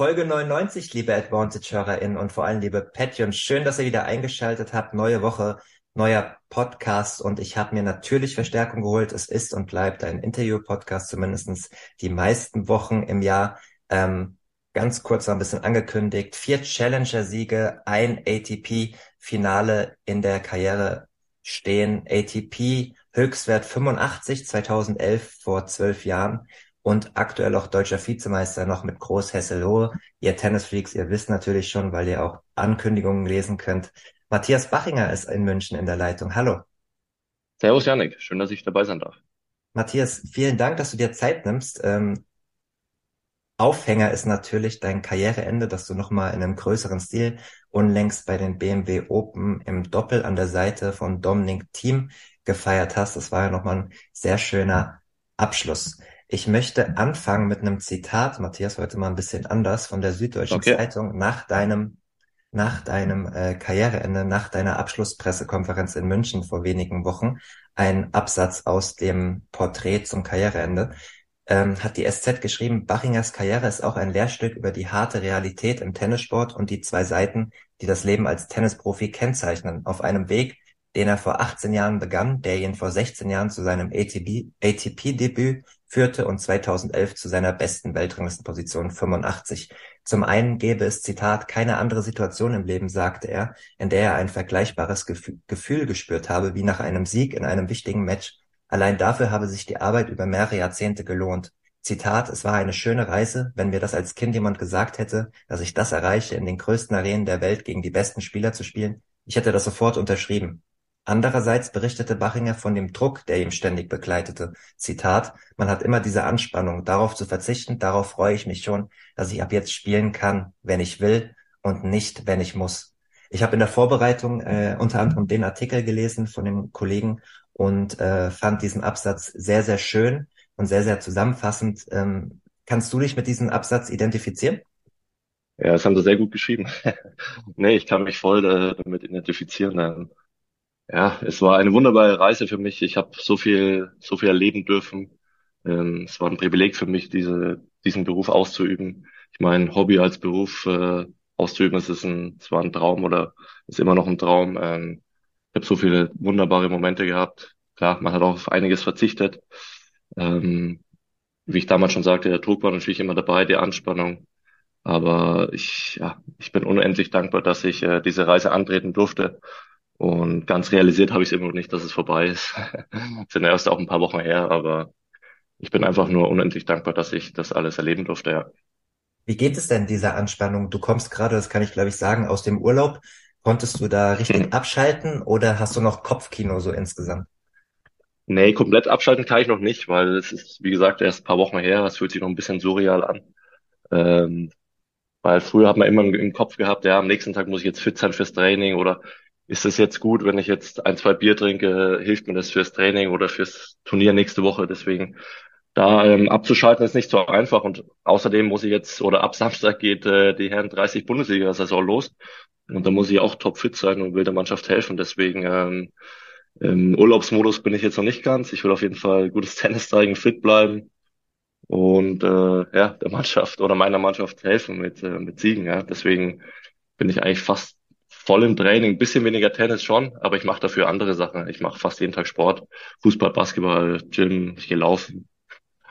Folge 99, liebe Advantage-HörerInnen und vor allem liebe Patreon. Schön, dass ihr wieder eingeschaltet habt. Neue Woche, neuer Podcast und ich habe mir natürlich Verstärkung geholt. Es ist und bleibt ein Interview-Podcast, zumindestens die meisten Wochen im Jahr. Ähm, ganz kurz noch ein bisschen angekündigt. Vier Challenger-Siege, ein ATP-Finale in der Karriere stehen. ATP Höchstwert 85 2011 vor zwölf Jahren und aktuell auch deutscher Vizemeister noch mit Groß Hesselhohe. Ihr Tennisfreaks, ihr wisst natürlich schon, weil ihr auch Ankündigungen lesen könnt. Matthias Bachinger ist in München in der Leitung. Hallo. Servus Janik, schön, dass ich dabei sein darf. Matthias, vielen Dank, dass du dir Zeit nimmst. Ähm, Aufhänger ist natürlich dein Karriereende, dass du nochmal in einem größeren Stil unlängst bei den BMW Open im Doppel an der Seite von Dominic Thiem gefeiert hast. Das war ja nochmal ein sehr schöner Abschluss. Ich möchte anfangen mit einem Zitat, Matthias, heute mal ein bisschen anders, von der Süddeutschen okay. Zeitung nach deinem, nach deinem äh, Karriereende, nach deiner Abschlusspressekonferenz in München vor wenigen Wochen. Ein Absatz aus dem Porträt zum Karriereende. Ähm, hat die SZ geschrieben, Bachingers Karriere ist auch ein Lehrstück über die harte Realität im Tennissport und die zwei Seiten, die das Leben als Tennisprofi kennzeichnen. Auf einem Weg, den er vor 18 Jahren begann, der ihn vor 16 Jahren zu seinem ATP-Debüt führte und 2011 zu seiner besten Weltranglistenposition 85. Zum einen gäbe es, Zitat, keine andere Situation im Leben, sagte er, in der er ein vergleichbares Gefühl, gespürt habe wie nach einem Sieg in einem wichtigen Match. Allein dafür habe sich die Arbeit über mehrere Jahrzehnte gelohnt. Zitat, es war eine schöne Reise, wenn mir das als Kind jemand gesagt hätte, dass ich das erreiche, in den größten Arenen der Welt gegen die besten Spieler zu spielen. Ich hätte das sofort unterschrieben. Andererseits berichtete Bachinger von dem Druck, der ihm ständig begleitete. Zitat, man hat immer diese Anspannung, darauf zu verzichten, darauf freue ich mich schon, dass ich ab jetzt spielen kann, wenn ich will und nicht, wenn ich muss. Ich habe in der Vorbereitung äh, unter anderem den Artikel gelesen von dem Kollegen und äh, fand diesen Absatz sehr, sehr schön und sehr, sehr zusammenfassend. Ähm, kannst du dich mit diesem Absatz identifizieren? Ja, das haben sie sehr gut geschrieben. nee, ich kann mich voll äh, damit identifizieren. Ja, es war eine wunderbare Reise für mich. Ich habe so viel, so viel erleben dürfen. Ähm, es war ein Privileg für mich, diese, diesen Beruf auszuüben. Ich meine, Hobby als Beruf äh, auszuüben, es ist ein, es war ein Traum oder ist immer noch ein Traum. Ähm, ich habe so viele wunderbare Momente gehabt. Klar, man hat auch auf einiges verzichtet. Ähm, wie ich damals schon sagte, der Druck war natürlich immer dabei, die Anspannung. Aber ich, ja, ich bin unendlich dankbar, dass ich äh, diese Reise antreten durfte und ganz realisiert habe ich es immer noch nicht, dass es vorbei ist. sind erst auch ein paar Wochen her, aber ich bin einfach nur unendlich dankbar, dass ich das alles erleben durfte, ja. Wie geht es denn dieser Anspannung? Du kommst gerade, das kann ich glaube ich sagen, aus dem Urlaub. Konntest du da richtig abschalten oder hast du noch Kopfkino so insgesamt? Nee, komplett abschalten kann ich noch nicht, weil es ist, wie gesagt, erst ein paar Wochen her. Es fühlt sich noch ein bisschen surreal an. Ähm, weil früher hat man immer im Kopf gehabt, ja, am nächsten Tag muss ich jetzt fit sein fürs Training oder ist es jetzt gut, wenn ich jetzt ein, zwei Bier trinke, hilft mir das fürs Training oder fürs Turnier nächste Woche. Deswegen da ähm, abzuschalten ist nicht so einfach. Und außerdem muss ich jetzt, oder ab Samstag geht äh, die Herren 30 Bundesliga-Saison los. Und da muss ich auch topfit sein und will der Mannschaft helfen. Deswegen ähm, im Urlaubsmodus bin ich jetzt noch nicht ganz. Ich will auf jeden Fall gutes Tennis zeigen, fit bleiben und äh, ja, der Mannschaft oder meiner Mannschaft helfen mit, äh, mit Siegen. Ja. Deswegen bin ich eigentlich fast voll im Training, bisschen weniger Tennis schon, aber ich mache dafür andere Sachen. Ich mache fast jeden Tag Sport, Fußball, Basketball, Gym, ich gehe laufen.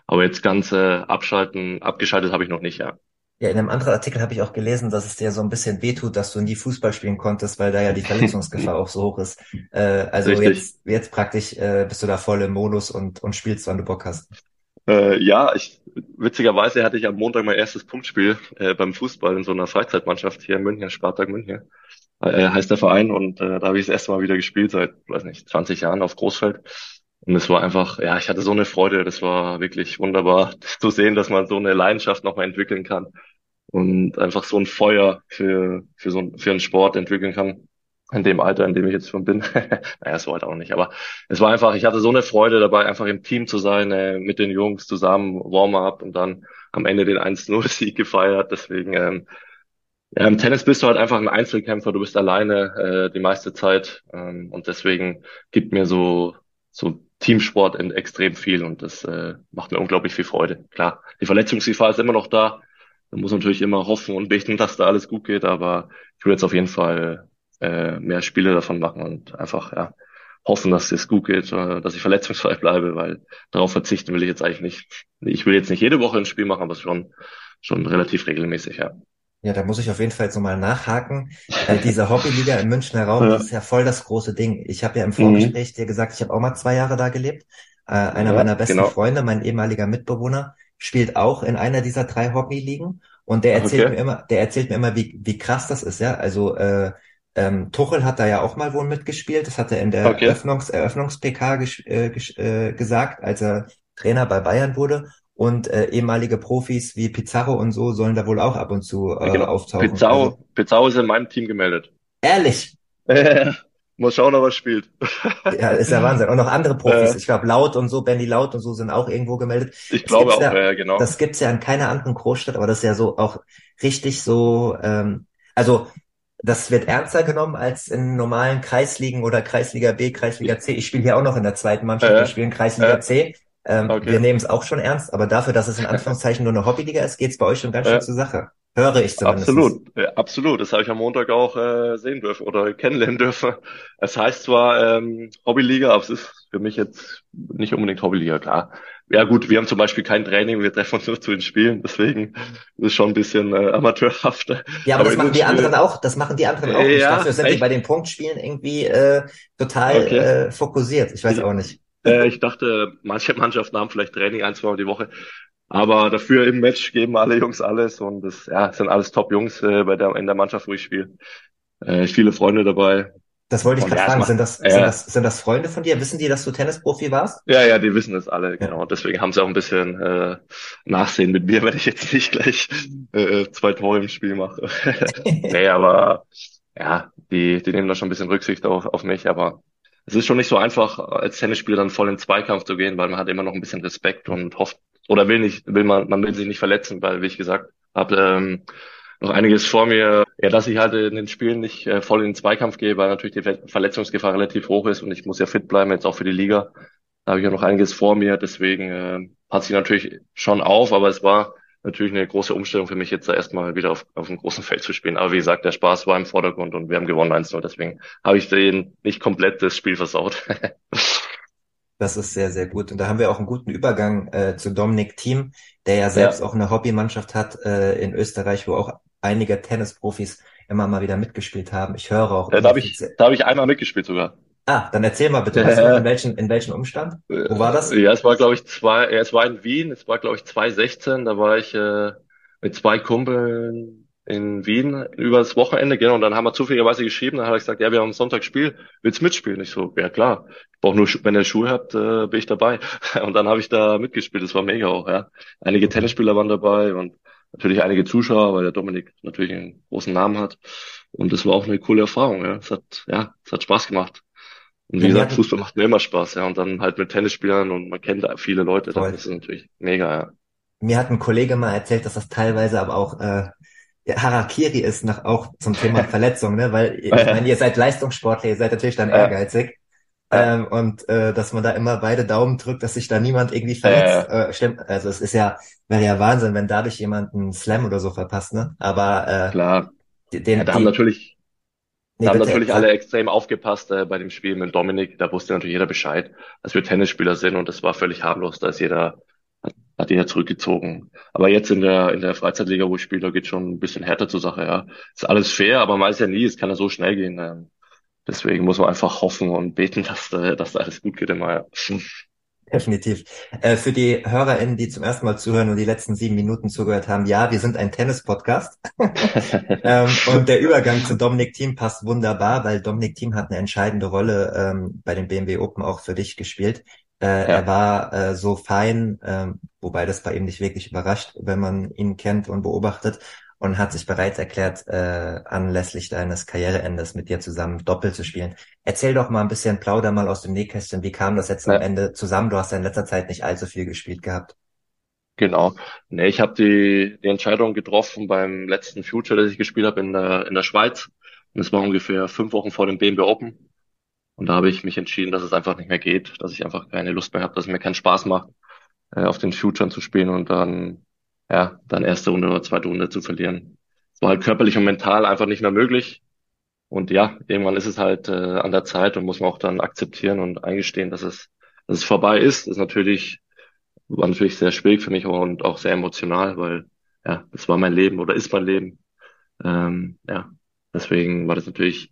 Aber jetzt ganz äh, abschalten, abgeschaltet habe ich noch nicht, ja. Ja, in einem anderen Artikel habe ich auch gelesen, dass es dir so ein bisschen wehtut, dass du nie Fußball spielen konntest, weil da ja die Verletzungsgefahr auch so hoch ist. Äh, also jetzt, jetzt praktisch äh, bist du da voll im Modus und, und spielst, wann du Bock hast. Äh, ja, ich, witzigerweise hatte ich am Montag mein erstes Punktspiel äh, beim Fußball in so einer Freizeitmannschaft hier in München, Spartak München äh, heißt der Verein und äh, da habe ich das erste Mal wieder gespielt seit, weiß nicht, 20 Jahren auf Großfeld. Und es war einfach, ja, ich hatte so eine Freude, das war wirklich wunderbar zu sehen, dass man so eine Leidenschaft nochmal entwickeln kann. und einfach so ein Feuer für, für so für einen Sport entwickeln kann. In dem Alter, in dem ich jetzt schon bin. naja, so alt auch nicht. Aber es war einfach, ich hatte so eine Freude dabei, einfach im Team zu sein, äh, mit den Jungs zusammen, Warm-up und dann am Ende den 1-0-Sieg gefeiert. Deswegen, ähm, ja, im Tennis bist du halt einfach ein Einzelkämpfer, du bist alleine äh, die meiste Zeit. Ähm, und deswegen gibt mir so, so Teamsport extrem viel und das äh, macht mir unglaublich viel Freude. Klar, die Verletzungsgefahr ist immer noch da. Man muss natürlich immer hoffen und beten, dass da alles gut geht, aber ich will jetzt auf jeden Fall äh, mehr Spiele davon machen und einfach ja, hoffen, dass es gut geht, äh, dass ich verletzungsfrei bleibe, weil darauf verzichten will ich jetzt eigentlich nicht. Ich will jetzt nicht jede Woche ein Spiel machen, aber schon, schon relativ regelmäßig, ja. Ja, da muss ich auf jeden Fall jetzt nochmal nachhaken. Äh, diese Hobbyliga im Münchner Raum, ja. das ist ja voll das große Ding. Ich habe ja im Vorgespräch mhm. dir gesagt, ich habe auch mal zwei Jahre da gelebt. Äh, einer ja, meiner besten genau. Freunde, mein ehemaliger Mitbewohner, spielt auch in einer dieser drei Hobbyligen und der erzählt okay. mir immer, der erzählt mir immer, wie, wie krass das ist, ja. Also äh, ähm, Tuchel hat da ja auch mal wohl mitgespielt. Das hat er in der okay. Eröffnungs Eröffnungs-PK äh, äh, gesagt, als er Trainer bei Bayern wurde. Und äh, ehemalige Profis wie Pizarro und so sollen da wohl auch ab und zu äh, genau. auftauchen. Pizarro, also, Pizarro ist in meinem Team gemeldet. Ehrlich? Mal schauen, ob er spielt. ja, ist ja Wahnsinn. Und noch andere Profis. Äh, ich glaube, Laut und so, Benny Laut und so sind auch irgendwo gemeldet. Ich das glaube auch, ja, ja, genau. Das gibt's ja in keiner anderen Großstadt, aber das ist ja so auch richtig so, ähm, also das wird ernster genommen als in normalen Kreisligen oder Kreisliga B, Kreisliga C. Ich spiele hier auch noch in der zweiten Mannschaft, äh, wir spielen Kreisliga äh, C. Ähm, okay. Wir nehmen es auch schon ernst, aber dafür, dass es in Anführungszeichen nur eine Hobbyliga ist, geht's bei euch schon ganz schön zur Sache. Höre ich zumindest. Absolut, ja, absolut. Das habe ich am Montag auch äh, sehen dürfen oder kennenlernen dürfen. Es heißt zwar ähm, Hobbyliga, aber es ist für mich jetzt nicht unbedingt Hobbyliga, klar. Ja gut, wir haben zum Beispiel kein Training, wir treffen uns nur zu den Spielen, deswegen ist es schon ein bisschen äh, amateurhaft. Ja, aber, aber das machen die anderen auch, das machen die anderen auch. Ja, Dafür sind echt? die bei den Punktspielen irgendwie äh, total okay. äh, fokussiert. Ich weiß auch nicht. Äh, ich dachte, manche Mannschaften haben vielleicht Training ein, zwei Mal die Woche. Aber dafür im Match geben alle Jungs alles und das ja, sind alles Top-Jungs äh, bei der, in der Mannschaft, wo ich spiele. Äh, viele Freunde dabei. Das wollte ich gerade fragen. Sind das, äh, sind, das, sind das Freunde von dir? Wissen die, dass du Tennisprofi warst? Ja, ja, die wissen das alle, ja. genau. Deswegen haben sie auch ein bisschen äh, Nachsehen mit mir, wenn ich jetzt nicht gleich äh, zwei Tore im Spiel mache. nee, aber ja, die, die nehmen da schon ein bisschen Rücksicht auf, auf mich, aber es ist schon nicht so einfach, als Tennisspieler dann voll in Zweikampf zu gehen, weil man hat immer noch ein bisschen Respekt und hofft, oder will nicht, will man, man will sich nicht verletzen, weil, wie ich gesagt habe, ähm, noch einiges vor mir. Ja, dass ich halt in den Spielen nicht äh, voll in den Zweikampf gehe, weil natürlich die Verletzungsgefahr relativ hoch ist und ich muss ja fit bleiben, jetzt auch für die Liga. Da habe ich ja noch einiges vor mir, deswegen äh, passt sich natürlich schon auf, aber es war natürlich eine große Umstellung für mich, jetzt da erstmal wieder auf, auf einem großen Feld zu spielen. Aber wie gesagt, der Spaß war im Vordergrund und wir haben gewonnen 1-0, deswegen habe ich den nicht komplett das Spiel versaut. Das ist sehr, sehr gut. Und da haben wir auch einen guten Übergang äh, zu Dominik Thiem, der ja selbst ja. auch eine Hobbymannschaft hat äh, in Österreich, wo auch einige Tennisprofis immer mal wieder mitgespielt haben. Ich höre auch. Ja, da habe ich, da hab ich einmal mitgespielt sogar. Ah, dann erzähl mal bitte, äh, in welchen, in welchem Umstand? Wo war das? Ja, es war, glaube ich, zwei, ja, es war in Wien, es war, glaube ich, 2016, da war ich äh, mit zwei Kumpeln in Wien über das Wochenende, genau, und dann haben wir zufälligerweise geschrieben, dann hat er gesagt, ja, wir haben Sonntag Spiel, willst mitspielen? Ich so, ja klar, ich brauche nur, wenn ihr Schuhe habt, äh, bin ich dabei. Und dann habe ich da mitgespielt, das war mega auch, ja. Einige Tennisspieler waren dabei und natürlich einige Zuschauer, weil der Dominik natürlich einen großen Namen hat. Und das war auch eine coole Erfahrung, ja. Es hat, ja, es hat Spaß gemacht. Und wie ja, gesagt, Fußball macht mir immer Spaß, ja. Und dann halt mit Tennisspielern und man kennt viele Leute, das ist natürlich mega, ja. Mir hat ein Kollege mal erzählt, dass das teilweise aber auch äh, Harakiri ist nach auch zum Thema Verletzung, ne? Weil ich meine, ihr seid Leistungssportler, ihr seid natürlich dann ehrgeizig. Ähm, und äh, dass man da immer beide Daumen drückt, dass sich da niemand irgendwie verletzt. Äh, stimmt, also es ist ja, wäre ja Wahnsinn, wenn dadurch jemand einen Slam oder so verpasst, ne? Aber äh, klar. Den, ja, da haben natürlich, nee, da haben natürlich alle extrem aufgepasst äh, bei dem Spiel mit Dominik. Da wusste natürlich jeder Bescheid, dass wir Tennisspieler sind und das war völlig harmlos. Da ist jeder hat ihn ja zurückgezogen. Aber jetzt in der, in der Freizeitliga, wo ich spiele, da geht schon ein bisschen härter zur Sache, ja. Ist alles fair, aber man weiß ja nie, es kann ja so schnell gehen. Ähm. Deswegen muss man einfach hoffen und beten, dass, dass da alles gut geht immer, ja. Definitiv. Äh, für die HörerInnen, die zum ersten Mal zuhören und die letzten sieben Minuten zugehört haben, ja, wir sind ein Tennis-Podcast. ähm, und der Übergang zu Dominik Thiem passt wunderbar, weil Dominik Thiem hat eine entscheidende Rolle ähm, bei den BMW Open auch für dich gespielt. Äh, ja. Er war äh, so fein, äh, wobei das bei ihm nicht wirklich überrascht, wenn man ihn kennt und beobachtet. Und hat sich bereit erklärt, äh, anlässlich deines Karriereendes mit dir zusammen Doppel zu spielen. Erzähl doch mal ein bisschen, plauder mal aus dem Nähkästchen. Wie kam das jetzt ja. am Ende zusammen? Du hast ja in letzter Zeit nicht allzu viel gespielt gehabt. Genau. Nee, ich habe die, die Entscheidung getroffen beim letzten Future, das ich gespielt habe in der, in der Schweiz. Und es war ungefähr fünf Wochen vor dem BMW Open. Und da habe ich mich entschieden, dass es einfach nicht mehr geht, dass ich einfach keine Lust mehr habe, dass es mir keinen Spaß macht, äh, auf den Futuren zu spielen und dann, ja, dann erste Runde oder zweite Runde zu verlieren. Es war halt körperlich und mental einfach nicht mehr möglich. Und ja, irgendwann ist es halt äh, an der Zeit und muss man auch dann akzeptieren und eingestehen, dass es, dass es vorbei ist. Das ist natürlich war natürlich sehr schwierig für mich und auch sehr emotional, weil ja, das war mein Leben oder ist mein Leben. Ähm, ja, deswegen war das natürlich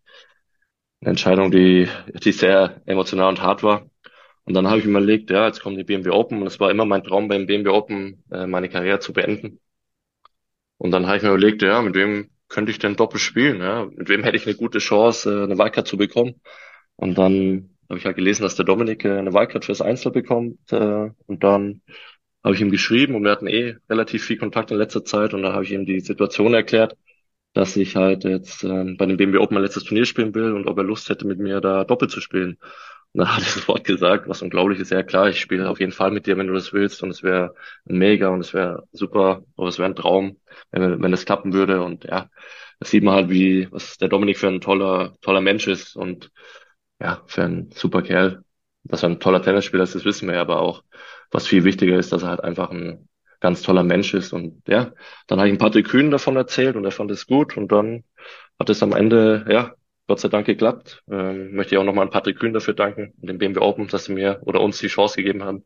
eine Entscheidung, die, die sehr emotional und hart war. Und dann habe ich mir überlegt, ja, jetzt kommen die BMW Open und es war immer mein Traum beim BMW Open, äh, meine Karriere zu beenden. Und dann habe ich mir überlegt, ja, mit wem könnte ich denn doppelt spielen? Ja? Mit wem hätte ich eine gute Chance, äh, eine Wildcard zu bekommen? Und dann habe ich halt gelesen, dass der Dominik äh, eine Wildcard fürs Einzel bekommt. Äh, und dann habe ich ihm geschrieben und wir hatten eh relativ viel Kontakt in letzter Zeit und da habe ich ihm die Situation erklärt, dass ich halt jetzt äh, bei dem BMW Open mein letztes Turnier spielen will und ob er Lust hätte, mit mir da doppelt zu spielen. Und dann hat er sofort gesagt, was unglaublich ist, ja klar, ich spiele auf jeden Fall mit dir, wenn du das willst und es wäre mega und es wäre super, aber es wäre ein Traum, wenn, wenn das klappen würde und ja, das sieht man halt, wie, was der Dominik für ein toller, toller Mensch ist und ja, für einen super Kerl. Dass er ein toller Tennisspieler ist, das wissen wir ja, aber auch, was viel wichtiger ist, dass er halt einfach ein ganz toller Mensch ist. Und ja, dann habe ich ein Patrick Kühn davon erzählt und er fand es gut und dann hat es am Ende, ja, Gott sei Dank geklappt. Ähm, möchte ich auch nochmal an Patrick Kühn dafür danken dem BMW Open, dass sie mir oder uns die Chance gegeben haben,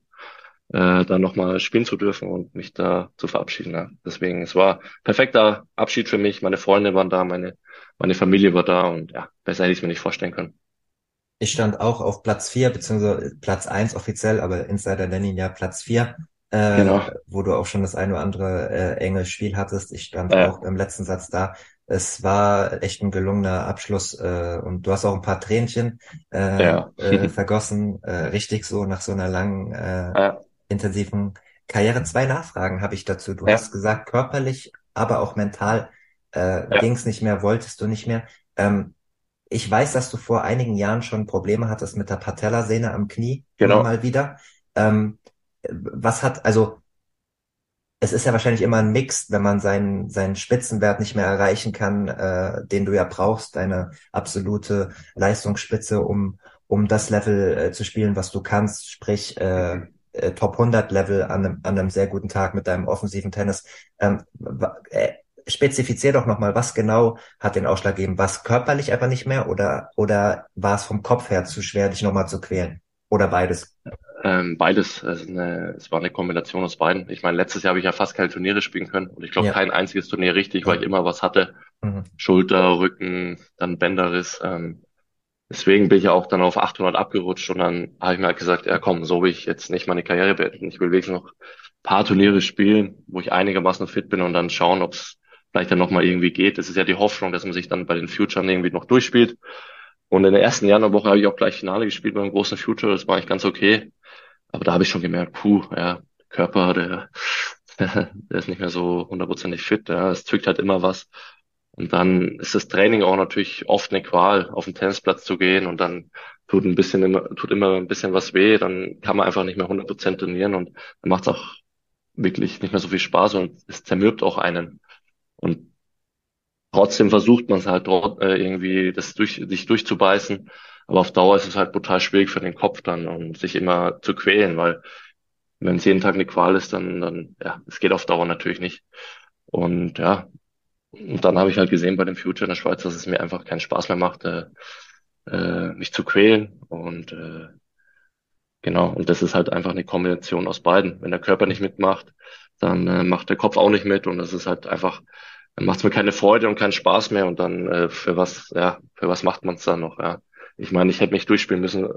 äh, da nochmal spielen zu dürfen und mich da zu verabschieden. Ja. Deswegen, es war perfekter Abschied für mich. Meine Freunde waren da, meine, meine Familie war da und ja, besser hätte ich es mir nicht vorstellen können. Ich stand auch auf Platz vier beziehungsweise Platz eins offiziell, aber Insider nennen ihn ja Platz vier, äh, genau. wo du auch schon das eine oder andere äh, enge Spiel hattest. Ich stand ja. auch im letzten Satz da. Es war echt ein gelungener Abschluss äh, und du hast auch ein paar Tränchen äh, ja. äh, vergossen, äh, richtig so nach so einer langen, äh, ja. intensiven Karriere. Zwei Nachfragen habe ich dazu. Du hast gesagt, körperlich, aber auch mental äh, ging es nicht mehr, wolltest du nicht mehr. Ähm, ich weiß, dass du vor einigen Jahren schon Probleme hattest mit der Patellasehne am Knie. Genau. Mal wieder. Ähm, was hat, also, es ist ja wahrscheinlich immer ein Mix, wenn man seinen, seinen Spitzenwert nicht mehr erreichen kann, äh, den du ja brauchst, deine absolute Leistungsspitze, um, um das Level äh, zu spielen, was du kannst, sprich, äh, äh, Top 100 Level an einem, an einem sehr guten Tag mit deinem offensiven Tennis. Ähm, äh, spezifizier doch nochmal, was genau hat den Ausschlag gegeben? War es körperlich einfach nicht mehr oder, oder war es vom Kopf her zu schwer, dich nochmal zu quälen? Oder beides? Ähm, beides. Es, eine, es war eine Kombination aus beiden. Ich meine, letztes Jahr habe ich ja fast keine Turniere spielen können und ich glaube ja. kein einziges Turnier richtig, weil ich immer was hatte. Mhm. Schulter, Rücken, dann Bänderriss. Ähm, deswegen bin ich ja auch dann auf 800 abgerutscht und dann habe ich mir halt gesagt, ja komm, so will ich jetzt nicht meine Karriere beenden. Ich will wirklich noch paar Turniere spielen, wo ich einigermaßen fit bin und dann schauen, ob es vielleicht dann nochmal irgendwie geht. Das ist ja die Hoffnung, dass man sich dann bei den Futuren irgendwie noch durchspielt. Und in der ersten Januarwoche habe ich auch gleich Finale gespielt beim großen Future. Das war eigentlich ganz okay. Aber da habe ich schon gemerkt, puh, ja, Körper, der, der ist nicht mehr so hundertprozentig fit. Ja, es zwickt halt immer was. Und dann ist das Training auch natürlich oft eine Qual, auf den Tennisplatz zu gehen und dann tut ein bisschen immer, tut immer ein bisschen was weh, dann kann man einfach nicht mehr 100% trainieren und dann macht es auch wirklich nicht mehr so viel Spaß und es zermürbt auch einen. Und trotzdem versucht man es halt dort äh, irgendwie, das durch, sich durchzubeißen. Aber auf Dauer ist es halt brutal schwierig für den Kopf dann und sich immer zu quälen, weil wenn es jeden Tag eine Qual ist, dann, dann, ja, es geht auf Dauer natürlich nicht. Und ja, und dann habe ich halt gesehen bei dem Future in der Schweiz, dass es mir einfach keinen Spaß mehr macht, äh, äh, mich zu quälen. Und äh, genau, und das ist halt einfach eine Kombination aus beiden. Wenn der Körper nicht mitmacht, dann äh, macht der Kopf auch nicht mit und das ist halt einfach, dann macht es mir keine Freude und keinen Spaß mehr und dann äh, für was, ja, für was macht man es dann noch, ja. Ich meine, ich hätte mich durchspielen müssen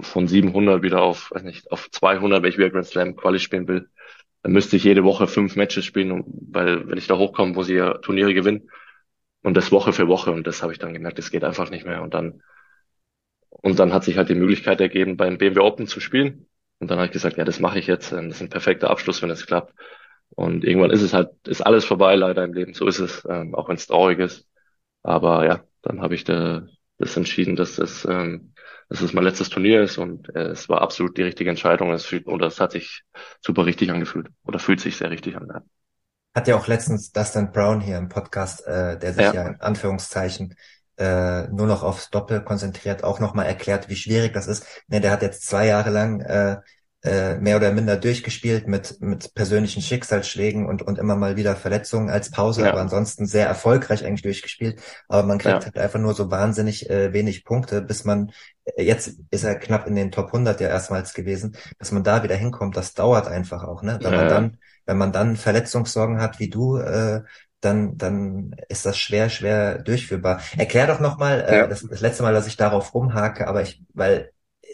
von 700 wieder auf, weiß nicht, auf 200, wenn ich wieder Grand Slam Quali spielen will. Dann müsste ich jede Woche fünf Matches spielen, weil wenn ich da hochkomme, wo sie ja Turniere gewinnen und das Woche für Woche und das habe ich dann gemerkt, das geht einfach nicht mehr und dann und dann hat sich halt die Möglichkeit ergeben, beim BMW Open zu spielen und dann habe ich gesagt, ja, das mache ich jetzt. Das ist ein perfekter Abschluss, wenn es klappt. Und irgendwann ist es halt, ist alles vorbei leider im Leben. So ist es, ähm, auch wenn es traurig ist. Aber ja, dann habe ich da, das entschieden, dass es, ähm, dass es mein letztes Turnier ist und äh, es war absolut die richtige Entscheidung. Es fühlt, oder es hat sich super richtig angefühlt oder fühlt sich sehr richtig an. Hat ja auch letztens Dustin Brown hier im Podcast, äh, der sich ja, ja in Anführungszeichen äh, nur noch aufs Doppel konzentriert, auch nochmal erklärt, wie schwierig das ist. Ne, der hat jetzt zwei Jahre lang äh, äh, mehr oder minder durchgespielt mit, mit persönlichen Schicksalsschlägen und, und immer mal wieder Verletzungen als Pause, ja. aber ansonsten sehr erfolgreich eigentlich durchgespielt. Aber man kriegt ja. halt einfach nur so wahnsinnig äh, wenig Punkte, bis man, äh, jetzt ist er knapp in den Top 100 ja erstmals gewesen, dass man da wieder hinkommt, das dauert einfach auch, ne? Wenn ja. man dann, wenn man dann Verletzungssorgen hat wie du, äh, dann, dann ist das schwer, schwer durchführbar. Erklär doch nochmal, äh, das, das letzte Mal, dass ich darauf rumhake, aber ich, weil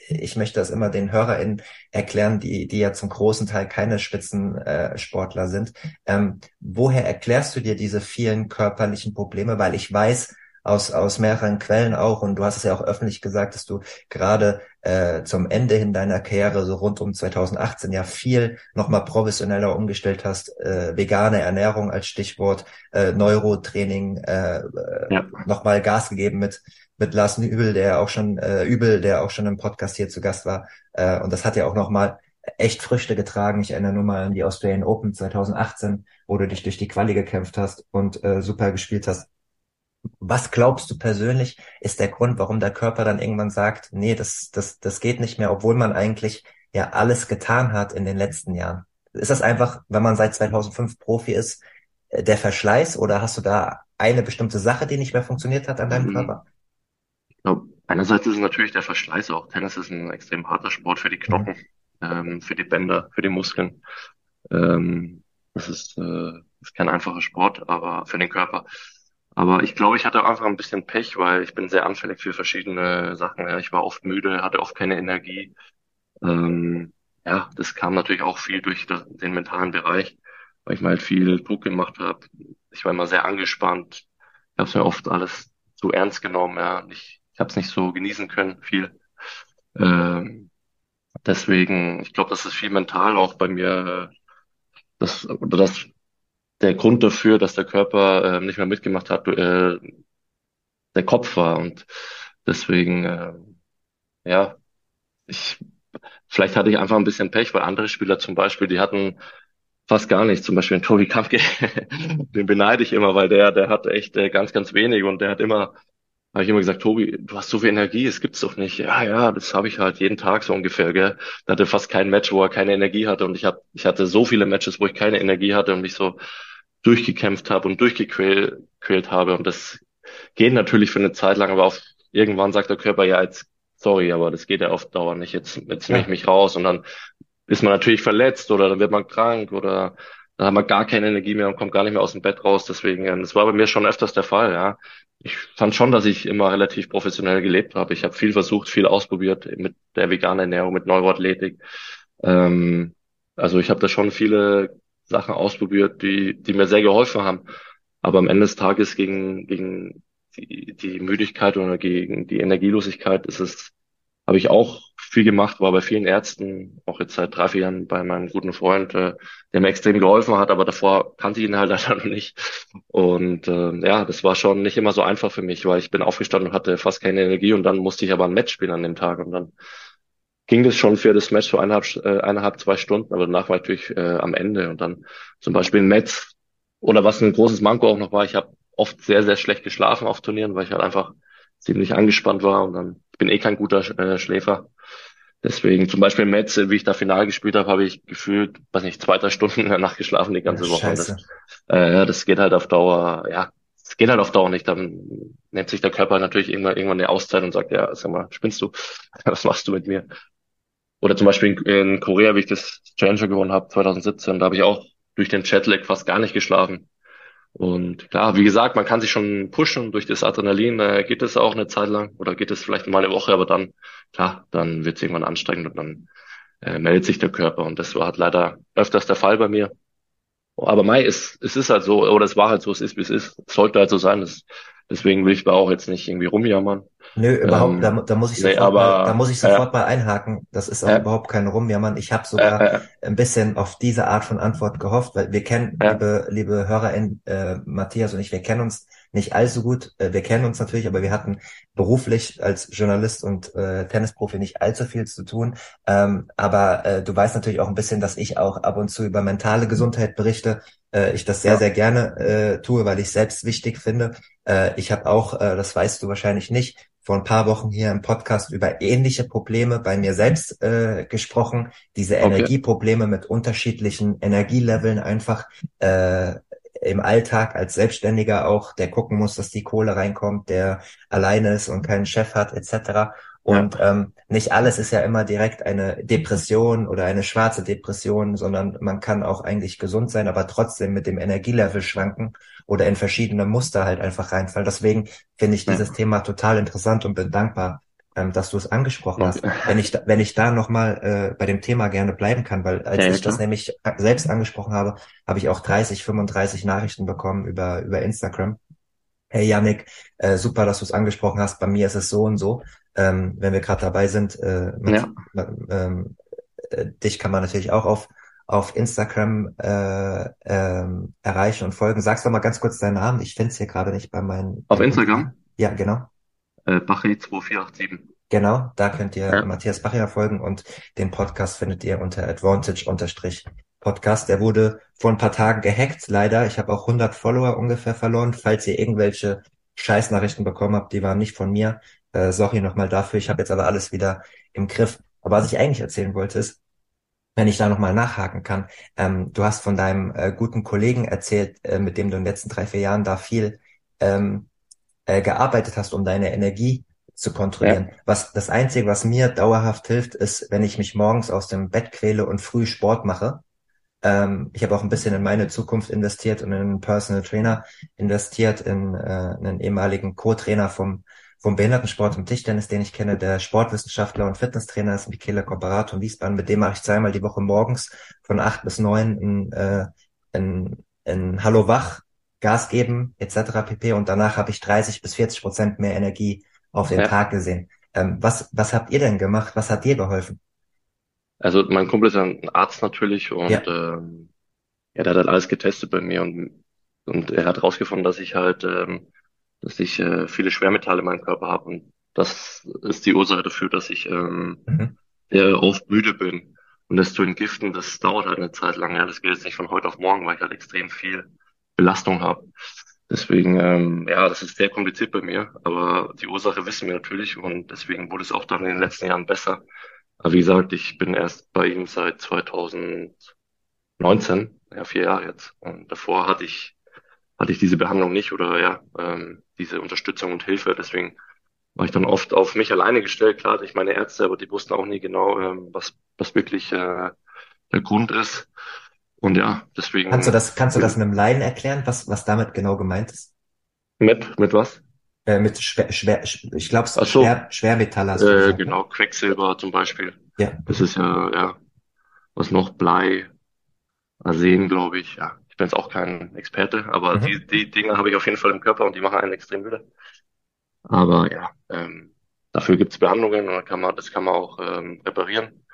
ich möchte das immer den HörerInnen erklären, die, die ja zum großen Teil keine Spitzensportler äh, sind. Ähm, woher erklärst du dir diese vielen körperlichen Probleme? Weil ich weiß, aus, aus mehreren Quellen auch, und du hast es ja auch öffentlich gesagt, dass du gerade äh, zum Ende hin deiner Karriere, so rund um 2018, ja viel nochmal professioneller umgestellt hast, äh, vegane Ernährung als Stichwort, äh, Neurotraining, äh, ja. nochmal Gas gegeben mit mit Lars Übel, der auch schon äh, Übel, der auch schon im Podcast hier zu Gast war. Äh, und das hat ja auch nochmal echt Früchte getragen. Ich erinnere nur mal an die Australian Open 2018, wo du dich durch die Quali gekämpft hast und äh, super gespielt hast. Was glaubst du persönlich ist der Grund, warum der Körper dann irgendwann sagt, nee, das, das, das geht nicht mehr, obwohl man eigentlich ja alles getan hat in den letzten Jahren? Ist das einfach, wenn man seit 2005 Profi ist, äh, der Verschleiß oder hast du da eine bestimmte Sache, die nicht mehr funktioniert hat an deinem mhm. Körper? Glaube, einerseits ist es natürlich der Verschleiß auch. Tennis ist ein extrem harter Sport für die Knochen, ähm, für die Bänder, für die Muskeln. Ähm, das ist, äh, ist kein einfacher Sport, aber für den Körper. Aber ich glaube, ich hatte einfach ein bisschen Pech, weil ich bin sehr anfällig für verschiedene Sachen. Ja. Ich war oft müde, hatte oft keine Energie. Ähm, ja, das kam natürlich auch viel durch den mentalen Bereich, weil ich mal halt viel Druck gemacht habe. Ich war immer sehr angespannt. Ich habe es mir oft alles zu ernst genommen. Ja. Ich, ich habe es nicht so genießen können, viel. Ähm, deswegen, ich glaube, das ist viel mental auch bei mir. Das, oder das der Grund dafür, dass der Körper äh, nicht mehr mitgemacht hat, äh, der Kopf war. Und deswegen, äh, ja, ich, vielleicht hatte ich einfach ein bisschen Pech, weil andere Spieler zum Beispiel, die hatten fast gar nichts. Zum Beispiel den Tobi Kampke, den beneide ich immer, weil der, der hat echt äh, ganz, ganz wenig und der hat immer habe ich immer gesagt, Tobi, du hast so viel Energie, es gibt's doch nicht. Ja, ja, das habe ich halt jeden Tag so ungefähr, gell. Da hatte fast kein Match, wo er keine Energie hatte und ich hab, ich hatte so viele Matches, wo ich keine Energie hatte und mich so durchgekämpft habe und durchgequält habe und das geht natürlich für eine Zeit lang, aber auf irgendwann sagt der Körper ja jetzt sorry, aber das geht ja auf Dauer nicht. Jetzt, jetzt nehme ich mich raus und dann ist man natürlich verletzt oder dann wird man krank oder dann hat man gar keine Energie mehr und kommt gar nicht mehr aus dem Bett raus. Deswegen, das war bei mir schon öfters der Fall, ja ich fand schon, dass ich immer relativ professionell gelebt habe. Ich habe viel versucht, viel ausprobiert mit der veganen Ernährung, mit Neuroathletik. Ähm, also ich habe da schon viele Sachen ausprobiert, die, die mir sehr geholfen haben. Aber am Ende des Tages gegen, gegen die, die Müdigkeit oder gegen die Energielosigkeit ist es habe ich auch viel gemacht, war bei vielen Ärzten, auch jetzt seit drei, vier Jahren bei meinem guten Freund, äh, der mir extrem geholfen hat, aber davor kannte ich ihn halt leider noch nicht. Und äh, ja, das war schon nicht immer so einfach für mich, weil ich bin aufgestanden und hatte fast keine Energie und dann musste ich aber ein Match spielen an dem Tag und dann ging das schon für das Match so eineinhalb, äh, eineinhalb zwei Stunden, aber danach war ich natürlich äh, am Ende und dann zum Beispiel ein Match oder was ein großes Manko auch noch war, ich habe oft sehr, sehr schlecht geschlafen auf Turnieren, weil ich halt einfach ziemlich angespannt war und dann ich bin eh kein guter äh, Schläfer. Deswegen zum Beispiel Metz, wie ich da final gespielt habe, habe ich gefühlt, weiß nicht, zwei, drei Stunden in der Nacht geschlafen die ganze ja, Woche. Das, äh, das geht halt auf Dauer, ja, das geht halt auf Dauer nicht. Dann nimmt sich der Körper natürlich irgendwann, irgendwann eine Auszeit und sagt, ja, sag mal, spinnst du? Was machst du mit mir? Oder zum Beispiel in, in Korea, wie ich das Challenger gewonnen habe, 2017, da habe ich auch durch den Jetlag fast gar nicht geschlafen. Und klar, wie gesagt, man kann sich schon pushen durch das Adrenalin, äh, geht es auch eine Zeit lang oder geht es vielleicht mal eine Woche, aber dann, klar, dann wird es irgendwann anstrengend und dann äh, meldet sich der Körper. Und das war halt leider öfters der Fall bei mir. Aber Mai, es, es ist halt so, oder es war halt so, es ist, wie es ist. Es sollte halt so sein. Das, deswegen will ich da auch jetzt nicht irgendwie rumjammern. Nö, überhaupt, ähm, da, da muss ich sofort, nee, aber, mal, da muss ich sofort äh, mal einhaken. Das ist auch äh, überhaupt kein Rumjammern. Ich habe sogar äh, ein bisschen auf diese Art von Antwort gehofft, weil wir kennen, liebe, liebe HörerInnen, äh, Matthias und ich, wir kennen uns nicht allzu gut. Äh, wir kennen uns natürlich, aber wir hatten beruflich als Journalist und äh, Tennisprofi nicht allzu viel zu tun. Ähm, aber äh, du weißt natürlich auch ein bisschen, dass ich auch ab und zu über mentale Gesundheit berichte. Äh, ich das sehr, ja. sehr gerne äh, tue, weil ich selbst wichtig finde. Äh, ich habe auch, äh, das weißt du wahrscheinlich nicht, vor ein paar Wochen hier im Podcast über ähnliche Probleme bei mir selbst äh, gesprochen. Diese okay. Energieprobleme mit unterschiedlichen Energieleveln einfach äh, im Alltag als Selbstständiger auch, der gucken muss, dass die Kohle reinkommt, der alleine ist und keinen Chef hat, etc. Und ja. ähm, nicht alles ist ja immer direkt eine Depression oder eine schwarze Depression, sondern man kann auch eigentlich gesund sein, aber trotzdem mit dem Energielevel schwanken oder in verschiedene Muster halt einfach reinfallen. Deswegen finde ich dieses ja. Thema total interessant und bin dankbar, ähm, dass du es angesprochen hast. Wenn ich da, wenn ich da nochmal äh, bei dem Thema gerne bleiben kann, weil als ja, ich klar. das nämlich selbst angesprochen habe, habe ich auch 30, 35 Nachrichten bekommen über, über Instagram. Hey Yannick, äh, super, dass du es angesprochen hast. Bei mir ist es so und so ähm, wenn wir gerade dabei sind, äh, mit, ja. ähm, äh, dich kann man natürlich auch auf auf Instagram äh, ähm, erreichen und folgen. Sagst doch mal ganz kurz deinen Namen. Ich finde es hier gerade nicht bei meinen. Auf Instagram? Ja, genau. Äh, Bachi2487. Genau, da könnt ihr ja. Matthias Bacher folgen und den Podcast findet ihr unter Advantage-Podcast. Der wurde vor ein paar Tagen gehackt, leider. Ich habe auch 100 Follower ungefähr verloren. Falls ihr irgendwelche Scheißnachrichten bekommen habt, die waren nicht von mir. Äh, sorry nochmal dafür. Ich habe jetzt aber alles wieder im Griff. Aber was ich eigentlich erzählen wollte ist, wenn ich da nochmal nachhaken kann, ähm, du hast von deinem äh, guten Kollegen erzählt, äh, mit dem du in den letzten drei, vier Jahren da viel ähm, äh, gearbeitet hast, um deine Energie zu kontrollieren. Ja. Was das Einzige, was mir dauerhaft hilft, ist, wenn ich mich morgens aus dem Bett quäle und früh Sport mache. Ähm, ich habe auch ein bisschen in meine Zukunft investiert und in einen Personal Trainer investiert, in äh, einen ehemaligen Co-Trainer vom vom Behindertensport und Tischtennis, den ich kenne, der Sportwissenschaftler und Fitnesstrainer ist Michele Komparato in Wiesbaden. Mit dem mache ich zweimal die Woche morgens von acht bis neun in, äh, in, in Hallo Wach, Gas geben etc. pp. Und danach habe ich 30 bis 40 Prozent mehr Energie auf den ja. Tag gesehen. Ähm, was, was habt ihr denn gemacht? Was hat dir geholfen? Also mein Kumpel ist ein Arzt natürlich und ja. ähm, ja, der hat halt alles getestet bei mir und, und er hat rausgefunden, dass ich halt ähm, dass ich äh, viele Schwermetalle in meinem Körper habe und das ist die Ursache dafür, dass ich ähm, mhm. sehr oft müde bin. Und das zu entgiften, das dauert halt eine Zeit lang. Ja, das geht jetzt nicht von heute auf morgen, weil ich halt extrem viel Belastung habe. Deswegen, ähm, ja, das ist sehr kompliziert bei mir, aber die Ursache wissen wir natürlich und deswegen wurde es auch dann in den letzten Jahren besser. Aber wie gesagt, ich bin erst bei ihm seit 2019, ja, vier Jahre jetzt. Und davor hatte ich hatte ich diese Behandlung nicht oder ja, ähm, diese Unterstützung und Hilfe. Deswegen war ich dann oft auf mich alleine gestellt. Klar ich meine Ärzte, aber die wussten auch nie genau, ähm, was, was wirklich äh, der Grund ist. Und ja, deswegen. Kannst du das, kannst du das einem Laien erklären, was, was damit genau gemeint ist? Mit, mit was? Äh, mit schwer, schwer, ich glaube, so. schwer, Schwermetalle. Hast äh, gesagt, ne? genau, Quecksilber zum Beispiel. Ja. Das ist ja, ja, was noch, Blei, Arsen, glaube ich, ja. Ich bin jetzt auch kein Experte, aber mhm. die, die Dinge habe ich auf jeden Fall im Körper und die machen einen extrem müde. Aber ja, ähm, dafür gibt es Behandlungen und kann man, das kann man auch ähm, reparieren.